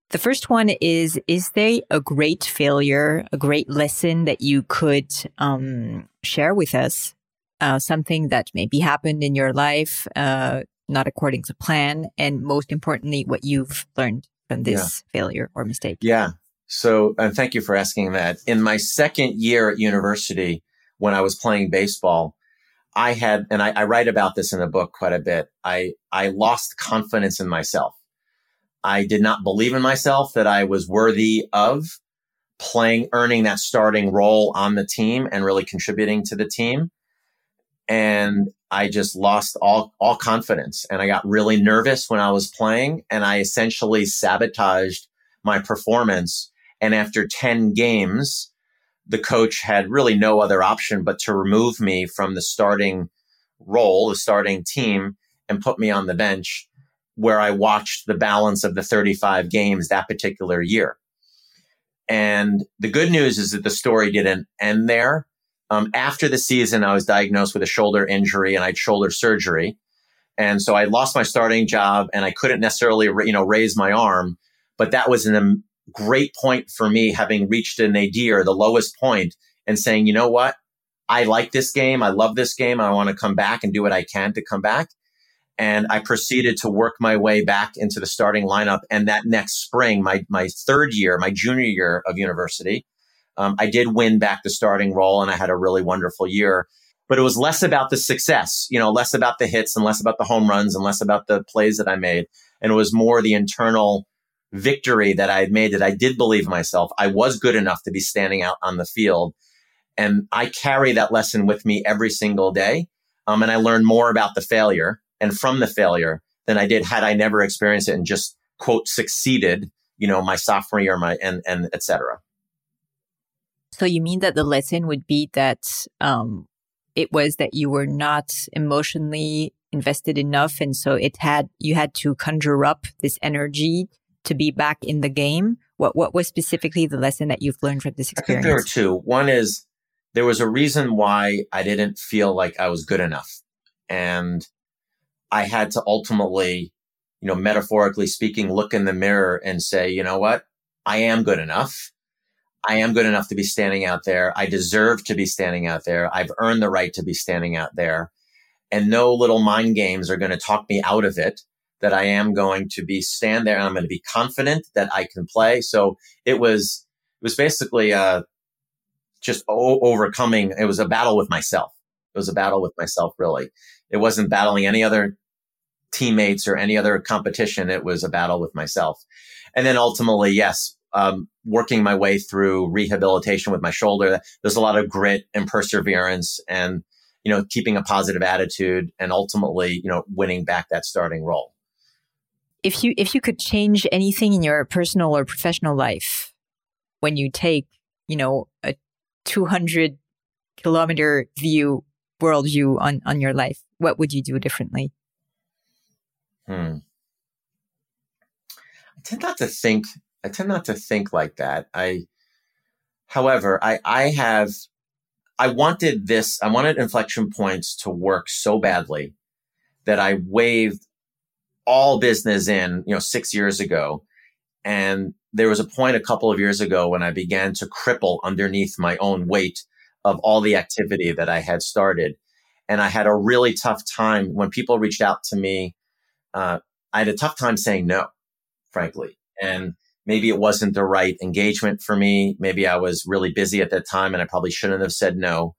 Speaker 1: The first one is Is there a great failure, a great lesson that you could um, share with us? Uh, something that maybe happened in your life, uh, not according to plan, and most importantly, what you've learned from this yeah. failure or mistake?
Speaker 2: Yeah. So, and thank you for asking that. In my second year at university, when I was playing baseball, I had, and I, I write about this in the book quite a bit. I, I lost confidence in myself. I did not believe in myself that I was worthy of playing, earning that starting role on the team and really contributing to the team. And I just lost all, all confidence and I got really nervous when I was playing and I essentially sabotaged my performance. And after 10 games, the coach had really no other option but to remove me from the starting role, the starting team, and put me on the bench where I watched the balance of the 35 games that particular year. And the good news is that the story didn't end there. Um, after the season, I was diagnosed with a shoulder injury and I had shoulder surgery. And so I lost my starting job and I couldn't necessarily, you know, raise my arm, but that was an great point for me having reached a nadir, the lowest point, and saying, you know what? I like this game. I love this game. I want to come back and do what I can to come back. And I proceeded to work my way back into the starting lineup. And that next spring, my, my third year, my junior year of university, um, I did win back the starting role and I had a really wonderful year. But it was less about the success, you know, less about the hits and less about the home runs and less about the plays that I made. And it was more the internal victory that I had made that I did believe myself. I was good enough to be standing out on the field. And I carry that lesson with me every single day. Um, and I learned more about the failure and from the failure than I did had I never experienced it and just quote succeeded, you know, my sophomore year, my and and etc.
Speaker 1: So you mean that the lesson would be that um, it was that you were not emotionally invested enough, and so it had you had to conjure up this energy to be back in the game? What what was specifically the lesson that you've learned from this experience?
Speaker 2: there were two. One is there was a reason why I didn't feel like I was good enough. And I had to ultimately, you know, metaphorically speaking, look in the mirror and say, you know what? I am good enough. I am good enough to be standing out there. I deserve to be standing out there. I've earned the right to be standing out there. And no little mind games are going to talk me out of it that I am going to be stand there and I'm going to be confident that I can play. So it was, it was basically, uh, just o- overcoming. It was a battle with myself. It was a battle with myself, really. It wasn't battling any other teammates or any other competition. It was a battle with myself. And then ultimately, yes, um, working my way through rehabilitation with my shoulder. There's a lot of grit and perseverance and, you know, keeping a positive attitude and ultimately, you know, winning back that starting role
Speaker 1: if you if you could change anything in your personal or professional life when you take you know a 200 kilometer view, worldview on, on your life, what would you do differently?
Speaker 2: Hmm. I tend not to think, I tend not to think like that. I, however, I, I have, I wanted this, I wanted inflection points to work so badly that I waved all business in, you know, six years ago. And there was a point a couple of years ago when I began to cripple underneath my own weight of all the activity that I had started. And I had a really tough time when people reached out to me. Uh, I had a tough time saying no, frankly. And maybe it wasn't the right engagement for me. Maybe I was really busy at that time and I probably shouldn't have said no.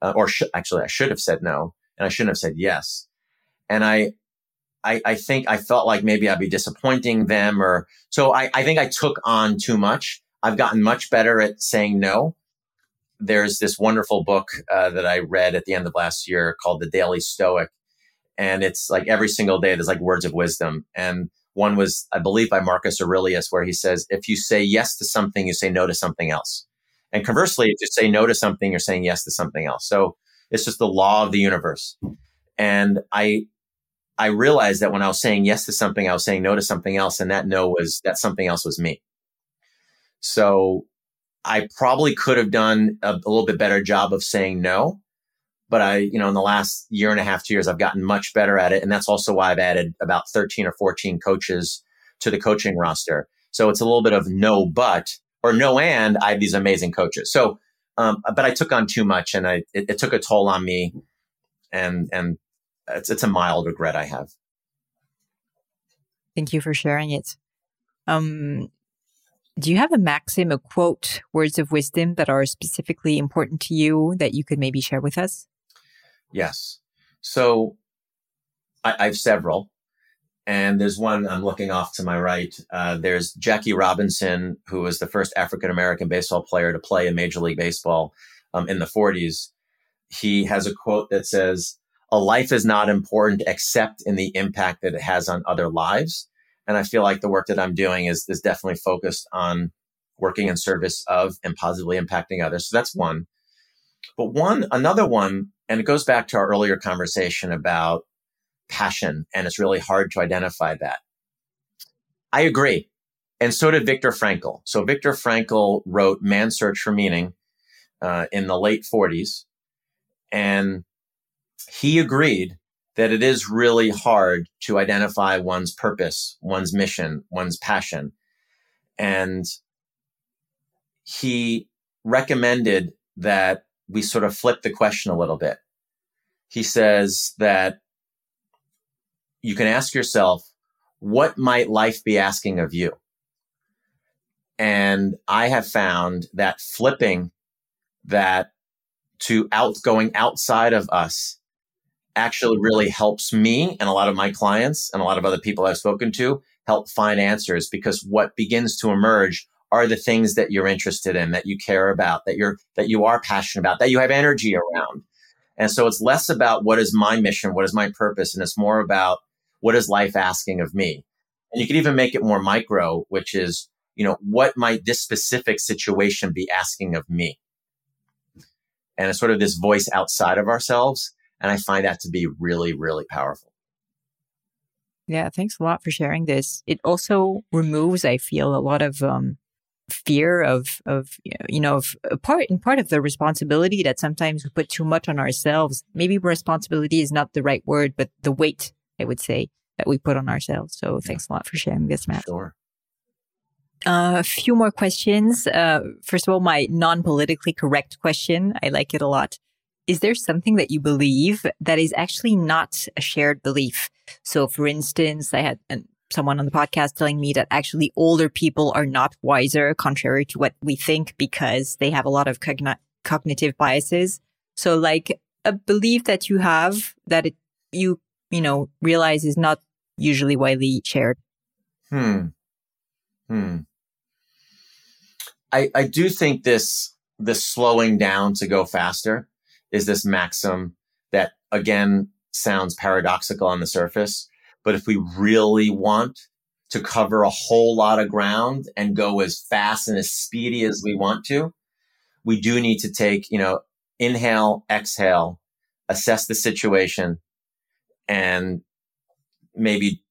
Speaker 2: Uh, or sh- actually, I should have said no and I shouldn't have said yes. And I, I, I think I felt like maybe I'd be disappointing them or so I, I think I took on too much. I've gotten much better at saying no. There's this wonderful book uh, that I read at the end of last year called The Daily Stoic. And it's like every single day there's like words of wisdom. And one was, I believe, by Marcus Aurelius, where he says, if you say yes to something, you say no to something else. And conversely, if you say no to something, you're saying yes to something else. So it's just the law of the universe. And I, I realized that when I was saying yes to something, I was saying no to something else. And that no was, that something else was me. So I probably could have done a, a little bit better job of saying no. But I, you know, in the last year and a half, two years, I've gotten much better at it. And that's also why I've added about 13 or 14 coaches to the coaching roster. So it's a little bit of no, but or no, and I have these amazing coaches. So, um, but I took on too much and I, it, it took a toll on me and, and it's, it's a mild regret I have.
Speaker 1: Thank you for sharing it. Um, do you have a maxim, a quote, words of wisdom that are specifically important to you that you could maybe share with us?
Speaker 2: Yes. So I, I have several. And there's one I'm looking off to my right. Uh, there's Jackie Robinson, who was the first African American baseball player to play in Major League Baseball um, in the 40s. He has a quote that says, a life is not important except in the impact that it has on other lives. And I feel like the work that I'm doing is, is definitely focused on working in service of and positively impacting others. So that's one. But one, another one, and it goes back to our earlier conversation about passion, and it's really hard to identify that. I agree. And so did Viktor Frankl. So Viktor Frankl wrote Man's Search for Meaning uh, in the late 40s. And he agreed that it is really hard to identify one's purpose, one's mission, one's passion. And he recommended that we sort of flip the question a little bit. He says that you can ask yourself, what might life be asking of you? And I have found that flipping that to out going outside of us actually really helps me and a lot of my clients and a lot of other people I've spoken to help find answers because what begins to emerge are the things that you're interested in, that you care about, that you're, that you are passionate about, that you have energy around. And so it's less about what is my mission, what is my purpose, and it's more about what is life asking of me. And you can even make it more micro, which is, you know, what might this specific situation be asking of me? And it's sort of this voice outside of ourselves and I find that to be really, really powerful.
Speaker 1: Yeah, thanks a lot for sharing this. It also removes, I feel, a lot of um, fear of of you know of part and part of the responsibility that sometimes we put too much on ourselves. Maybe responsibility is not the right word, but the weight I would say that we put on ourselves. So thanks a lot for sharing this, Matt.
Speaker 2: Sure.
Speaker 1: Uh, a few more questions. Uh, first of all, my non politically correct question. I like it a lot is there something that you believe that is actually not a shared belief? So, for instance, I had someone on the podcast telling me that actually older people are not wiser, contrary to what we think, because they have a lot of cogn- cognitive biases. So, like a belief that you have that it, you, you know, realize is not usually widely shared.
Speaker 2: Hmm. Hmm. I, I do think this, this slowing down to go faster is this maxim that again sounds paradoxical on the surface. But if we really want to cover a whole lot of ground and go as fast and as speedy as we want to, we do need to take, you know, inhale, exhale, assess the situation and maybe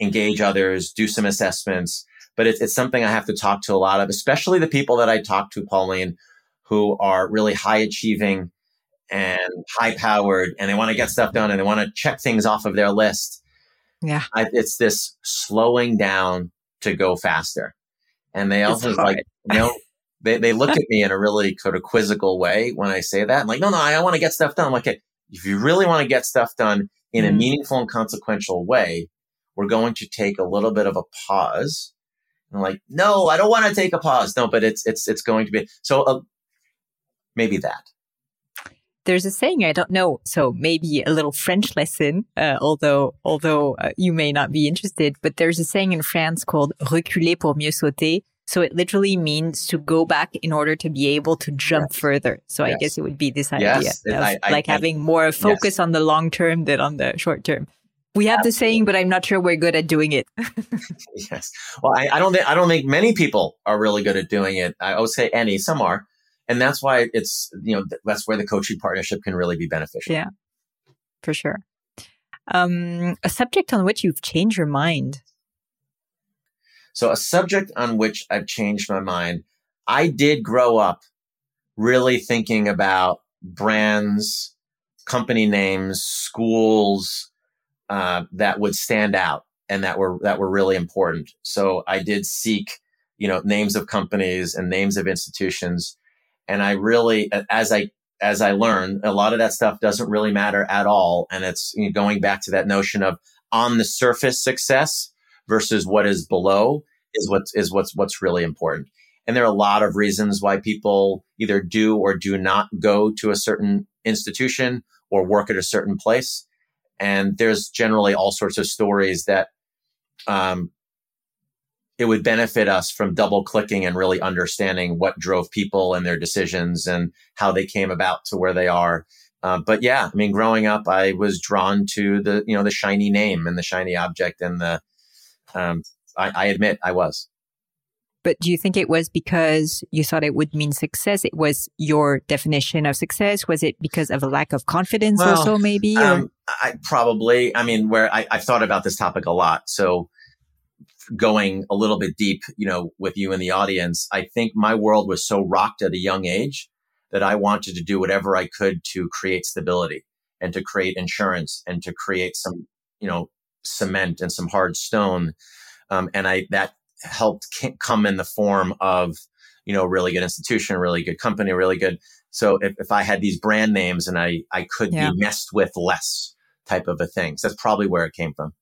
Speaker 2: engage others, do some assessments. But it's, it's something I have to talk to a lot of, especially the people that I talk to, Pauline, who are really high achieving and high powered and they want to get stuff done and they want to check things off of their list.
Speaker 1: Yeah.
Speaker 2: I, it's this slowing down to go faster. And they also like, you know, they, they look at me in a really sort of quizzical way when I say that. I'm like, no, no, I want to get stuff done. I'm like, if you really want to get stuff done in mm-hmm. a meaningful and consequential way, we're going to take a little bit of a pause. And I'm like, no, I don't want to take a pause. No, but it's, it's, it's going to be, so uh, maybe that
Speaker 1: there's a saying I don't know, so maybe a little French lesson. Uh, although although uh, you may not be interested, but there's a saying in France called "reculer pour mieux sauter." So it literally means to go back in order to be able to jump yes. further. So yes. I guess it would be this idea yes. of I, I, like I, having more focus on the long term than on the short term. We have Absolutely. the saying, but I'm not sure we're good at doing it.
Speaker 2: yes. Well, I, I, don't think I don't think many people are really good at doing it. I would say any. Some are, and that's why it's you know that's where the coaching partnership can really be beneficial.
Speaker 1: Yeah. For sure. Um, a subject on which you've changed your mind.
Speaker 2: So a subject on which i've changed my mind i did grow up really thinking about brands company names schools uh, that would stand out and that were that were really important. So i did seek you know names of companies and names of institutions and I really, as I, as I learn, a lot of that stuff doesn't really matter at all. And it's you know, going back to that notion of on the surface success versus what is below is what's, what's, what's really important. And there are a lot of reasons why people either do or do not go to a certain institution or work at a certain place. And there's generally all sorts of stories that um, it would benefit us from double clicking and really understanding what drove people and their decisions and how they came about to where they are. Uh, but yeah, I mean, growing up, I was drawn to the you know the shiny name and the shiny object and the. Um, I, I admit I was.
Speaker 1: But do you think it was because you thought it would mean success? It was your definition of success. Was it because of a lack of confidence, well, also maybe?
Speaker 2: Um, I probably. I mean, where I, I've thought about this topic a lot. So going a little bit deep, you know, with you in the audience, I think my world was so rocked at a young age that I wanted to do whatever I could to create stability and to create insurance and to create some, you know, cement and some hard stone. Um, and I, that helped come in the form of, you know, really good institution, really good company, really good. So if, if I had these brand names and I, I could yeah. be messed with less type of a thing. So that's probably where it came from.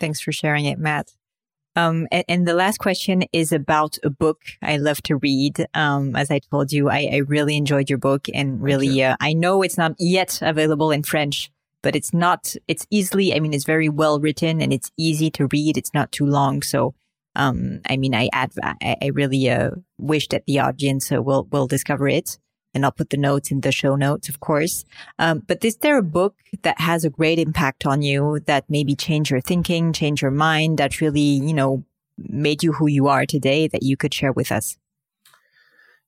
Speaker 1: Thanks for sharing it, Matt. Um, and, and, the last question is about a book I love to read. Um, as I told you, I, I, really enjoyed your book and really, uh, I know it's not yet available in French, but it's not, it's easily, I mean, it's very well written and it's easy to read. It's not too long. So, um, I mean, I, add, I, I really, uh, wish that the audience uh, will, will discover it and I'll put the notes in the show notes, of course. Um, but is there a book that has a great impact on you that maybe changed your thinking, changed your mind, that really, you know, made you who you are today that you could share with us?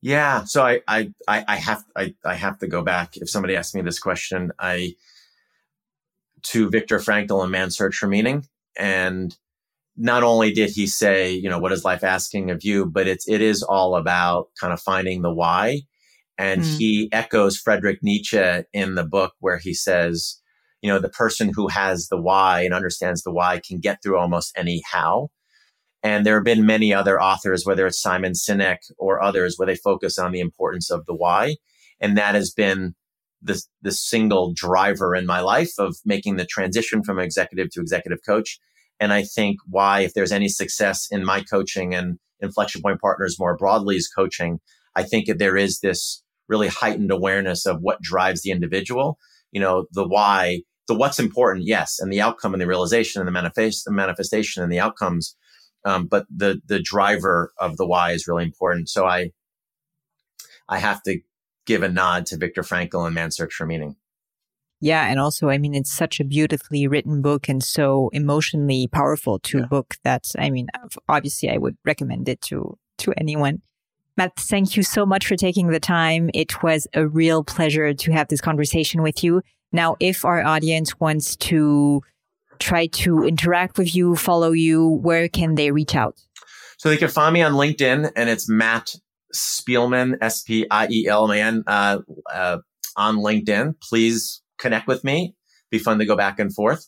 Speaker 2: Yeah. So I, I, I have, I, I have to go back. If somebody asked me this question, I, to Viktor Frankl and Man's Search for Meaning. And not only did he say, you know, what is life asking of you, but it's, it is all about kind of finding the why and mm. he echoes Friedrich Nietzsche in the book where he says, you know, the person who has the why and understands the why can get through almost any how. And there have been many other authors, whether it's Simon Sinek or others, where they focus on the importance of the why. And that has been the, the single driver in my life of making the transition from executive to executive coach. And I think why, if there's any success in my coaching and Inflection Point Partners more broadly is coaching, I think there is this really heightened awareness of what drives the individual. You know, the why, the what's important, yes, and the outcome and the realization and the manifest, the manifestation and the outcomes. Um, but the the driver of the why is really important. So I I have to give a nod to Viktor Frankl and Man's Search for Meaning.
Speaker 1: Yeah, and also, I mean, it's such a beautifully written book and so emotionally powerful to yeah. book that, I mean, obviously, I would recommend it to to anyone. Matt, thank you so much for taking the time. It was a real pleasure to have this conversation with you. Now, if our audience wants to try to interact with you, follow you, where can they reach out?
Speaker 2: So they can find me on LinkedIn and it's Matt Spielman, S P I E L M A N, uh, uh, on LinkedIn. Please connect with me. Be fun to go back and forth.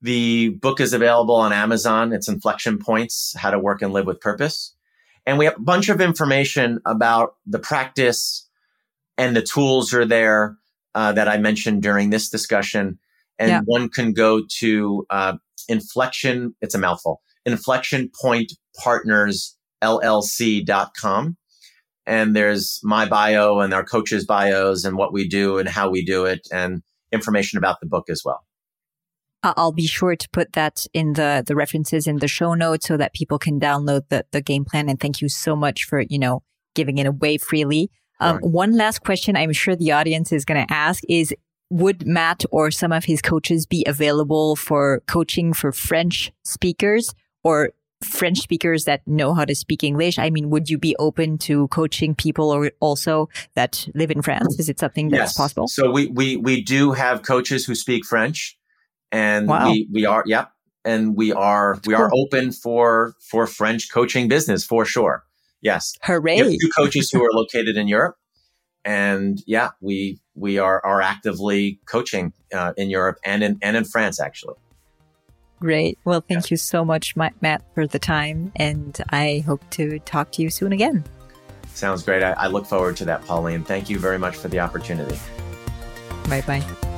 Speaker 2: The book is available on Amazon. It's Inflection Points How to Work and Live with Purpose. And we have a bunch of information about the practice and the tools are there uh, that I mentioned during this discussion. And yeah. one can go to uh, Inflection, it's a mouthful, Inflection Point Partners LLC.com. And there's my bio and our coaches' bios and what we do and how we do it and information about the book as well.
Speaker 1: I'll be sure to put that in the, the references in the show notes so that people can download the, the game plan. And thank you so much for, you know, giving it away freely. Um, right. One last question I'm sure the audience is going to ask is, would Matt or some of his coaches be available for coaching for French speakers or French speakers that know how to speak English? I mean, would you be open to coaching people or also that live in France? Is it something that's
Speaker 2: yes.
Speaker 1: possible?
Speaker 2: So we, we, we do have coaches who speak French and wow. we we are yep and we are we cool. are open for for French coaching business for sure. Yes,
Speaker 1: hooray!
Speaker 2: We have two coaches who are located in Europe, and yeah, we we are are actively coaching uh, in Europe and in and in France actually.
Speaker 1: Great. Well, thank yeah. you so much, Matt, for the time, and I hope to talk to you soon again.
Speaker 2: Sounds great. I, I look forward to that, Pauline. Thank you very much for the opportunity.
Speaker 1: Bye bye.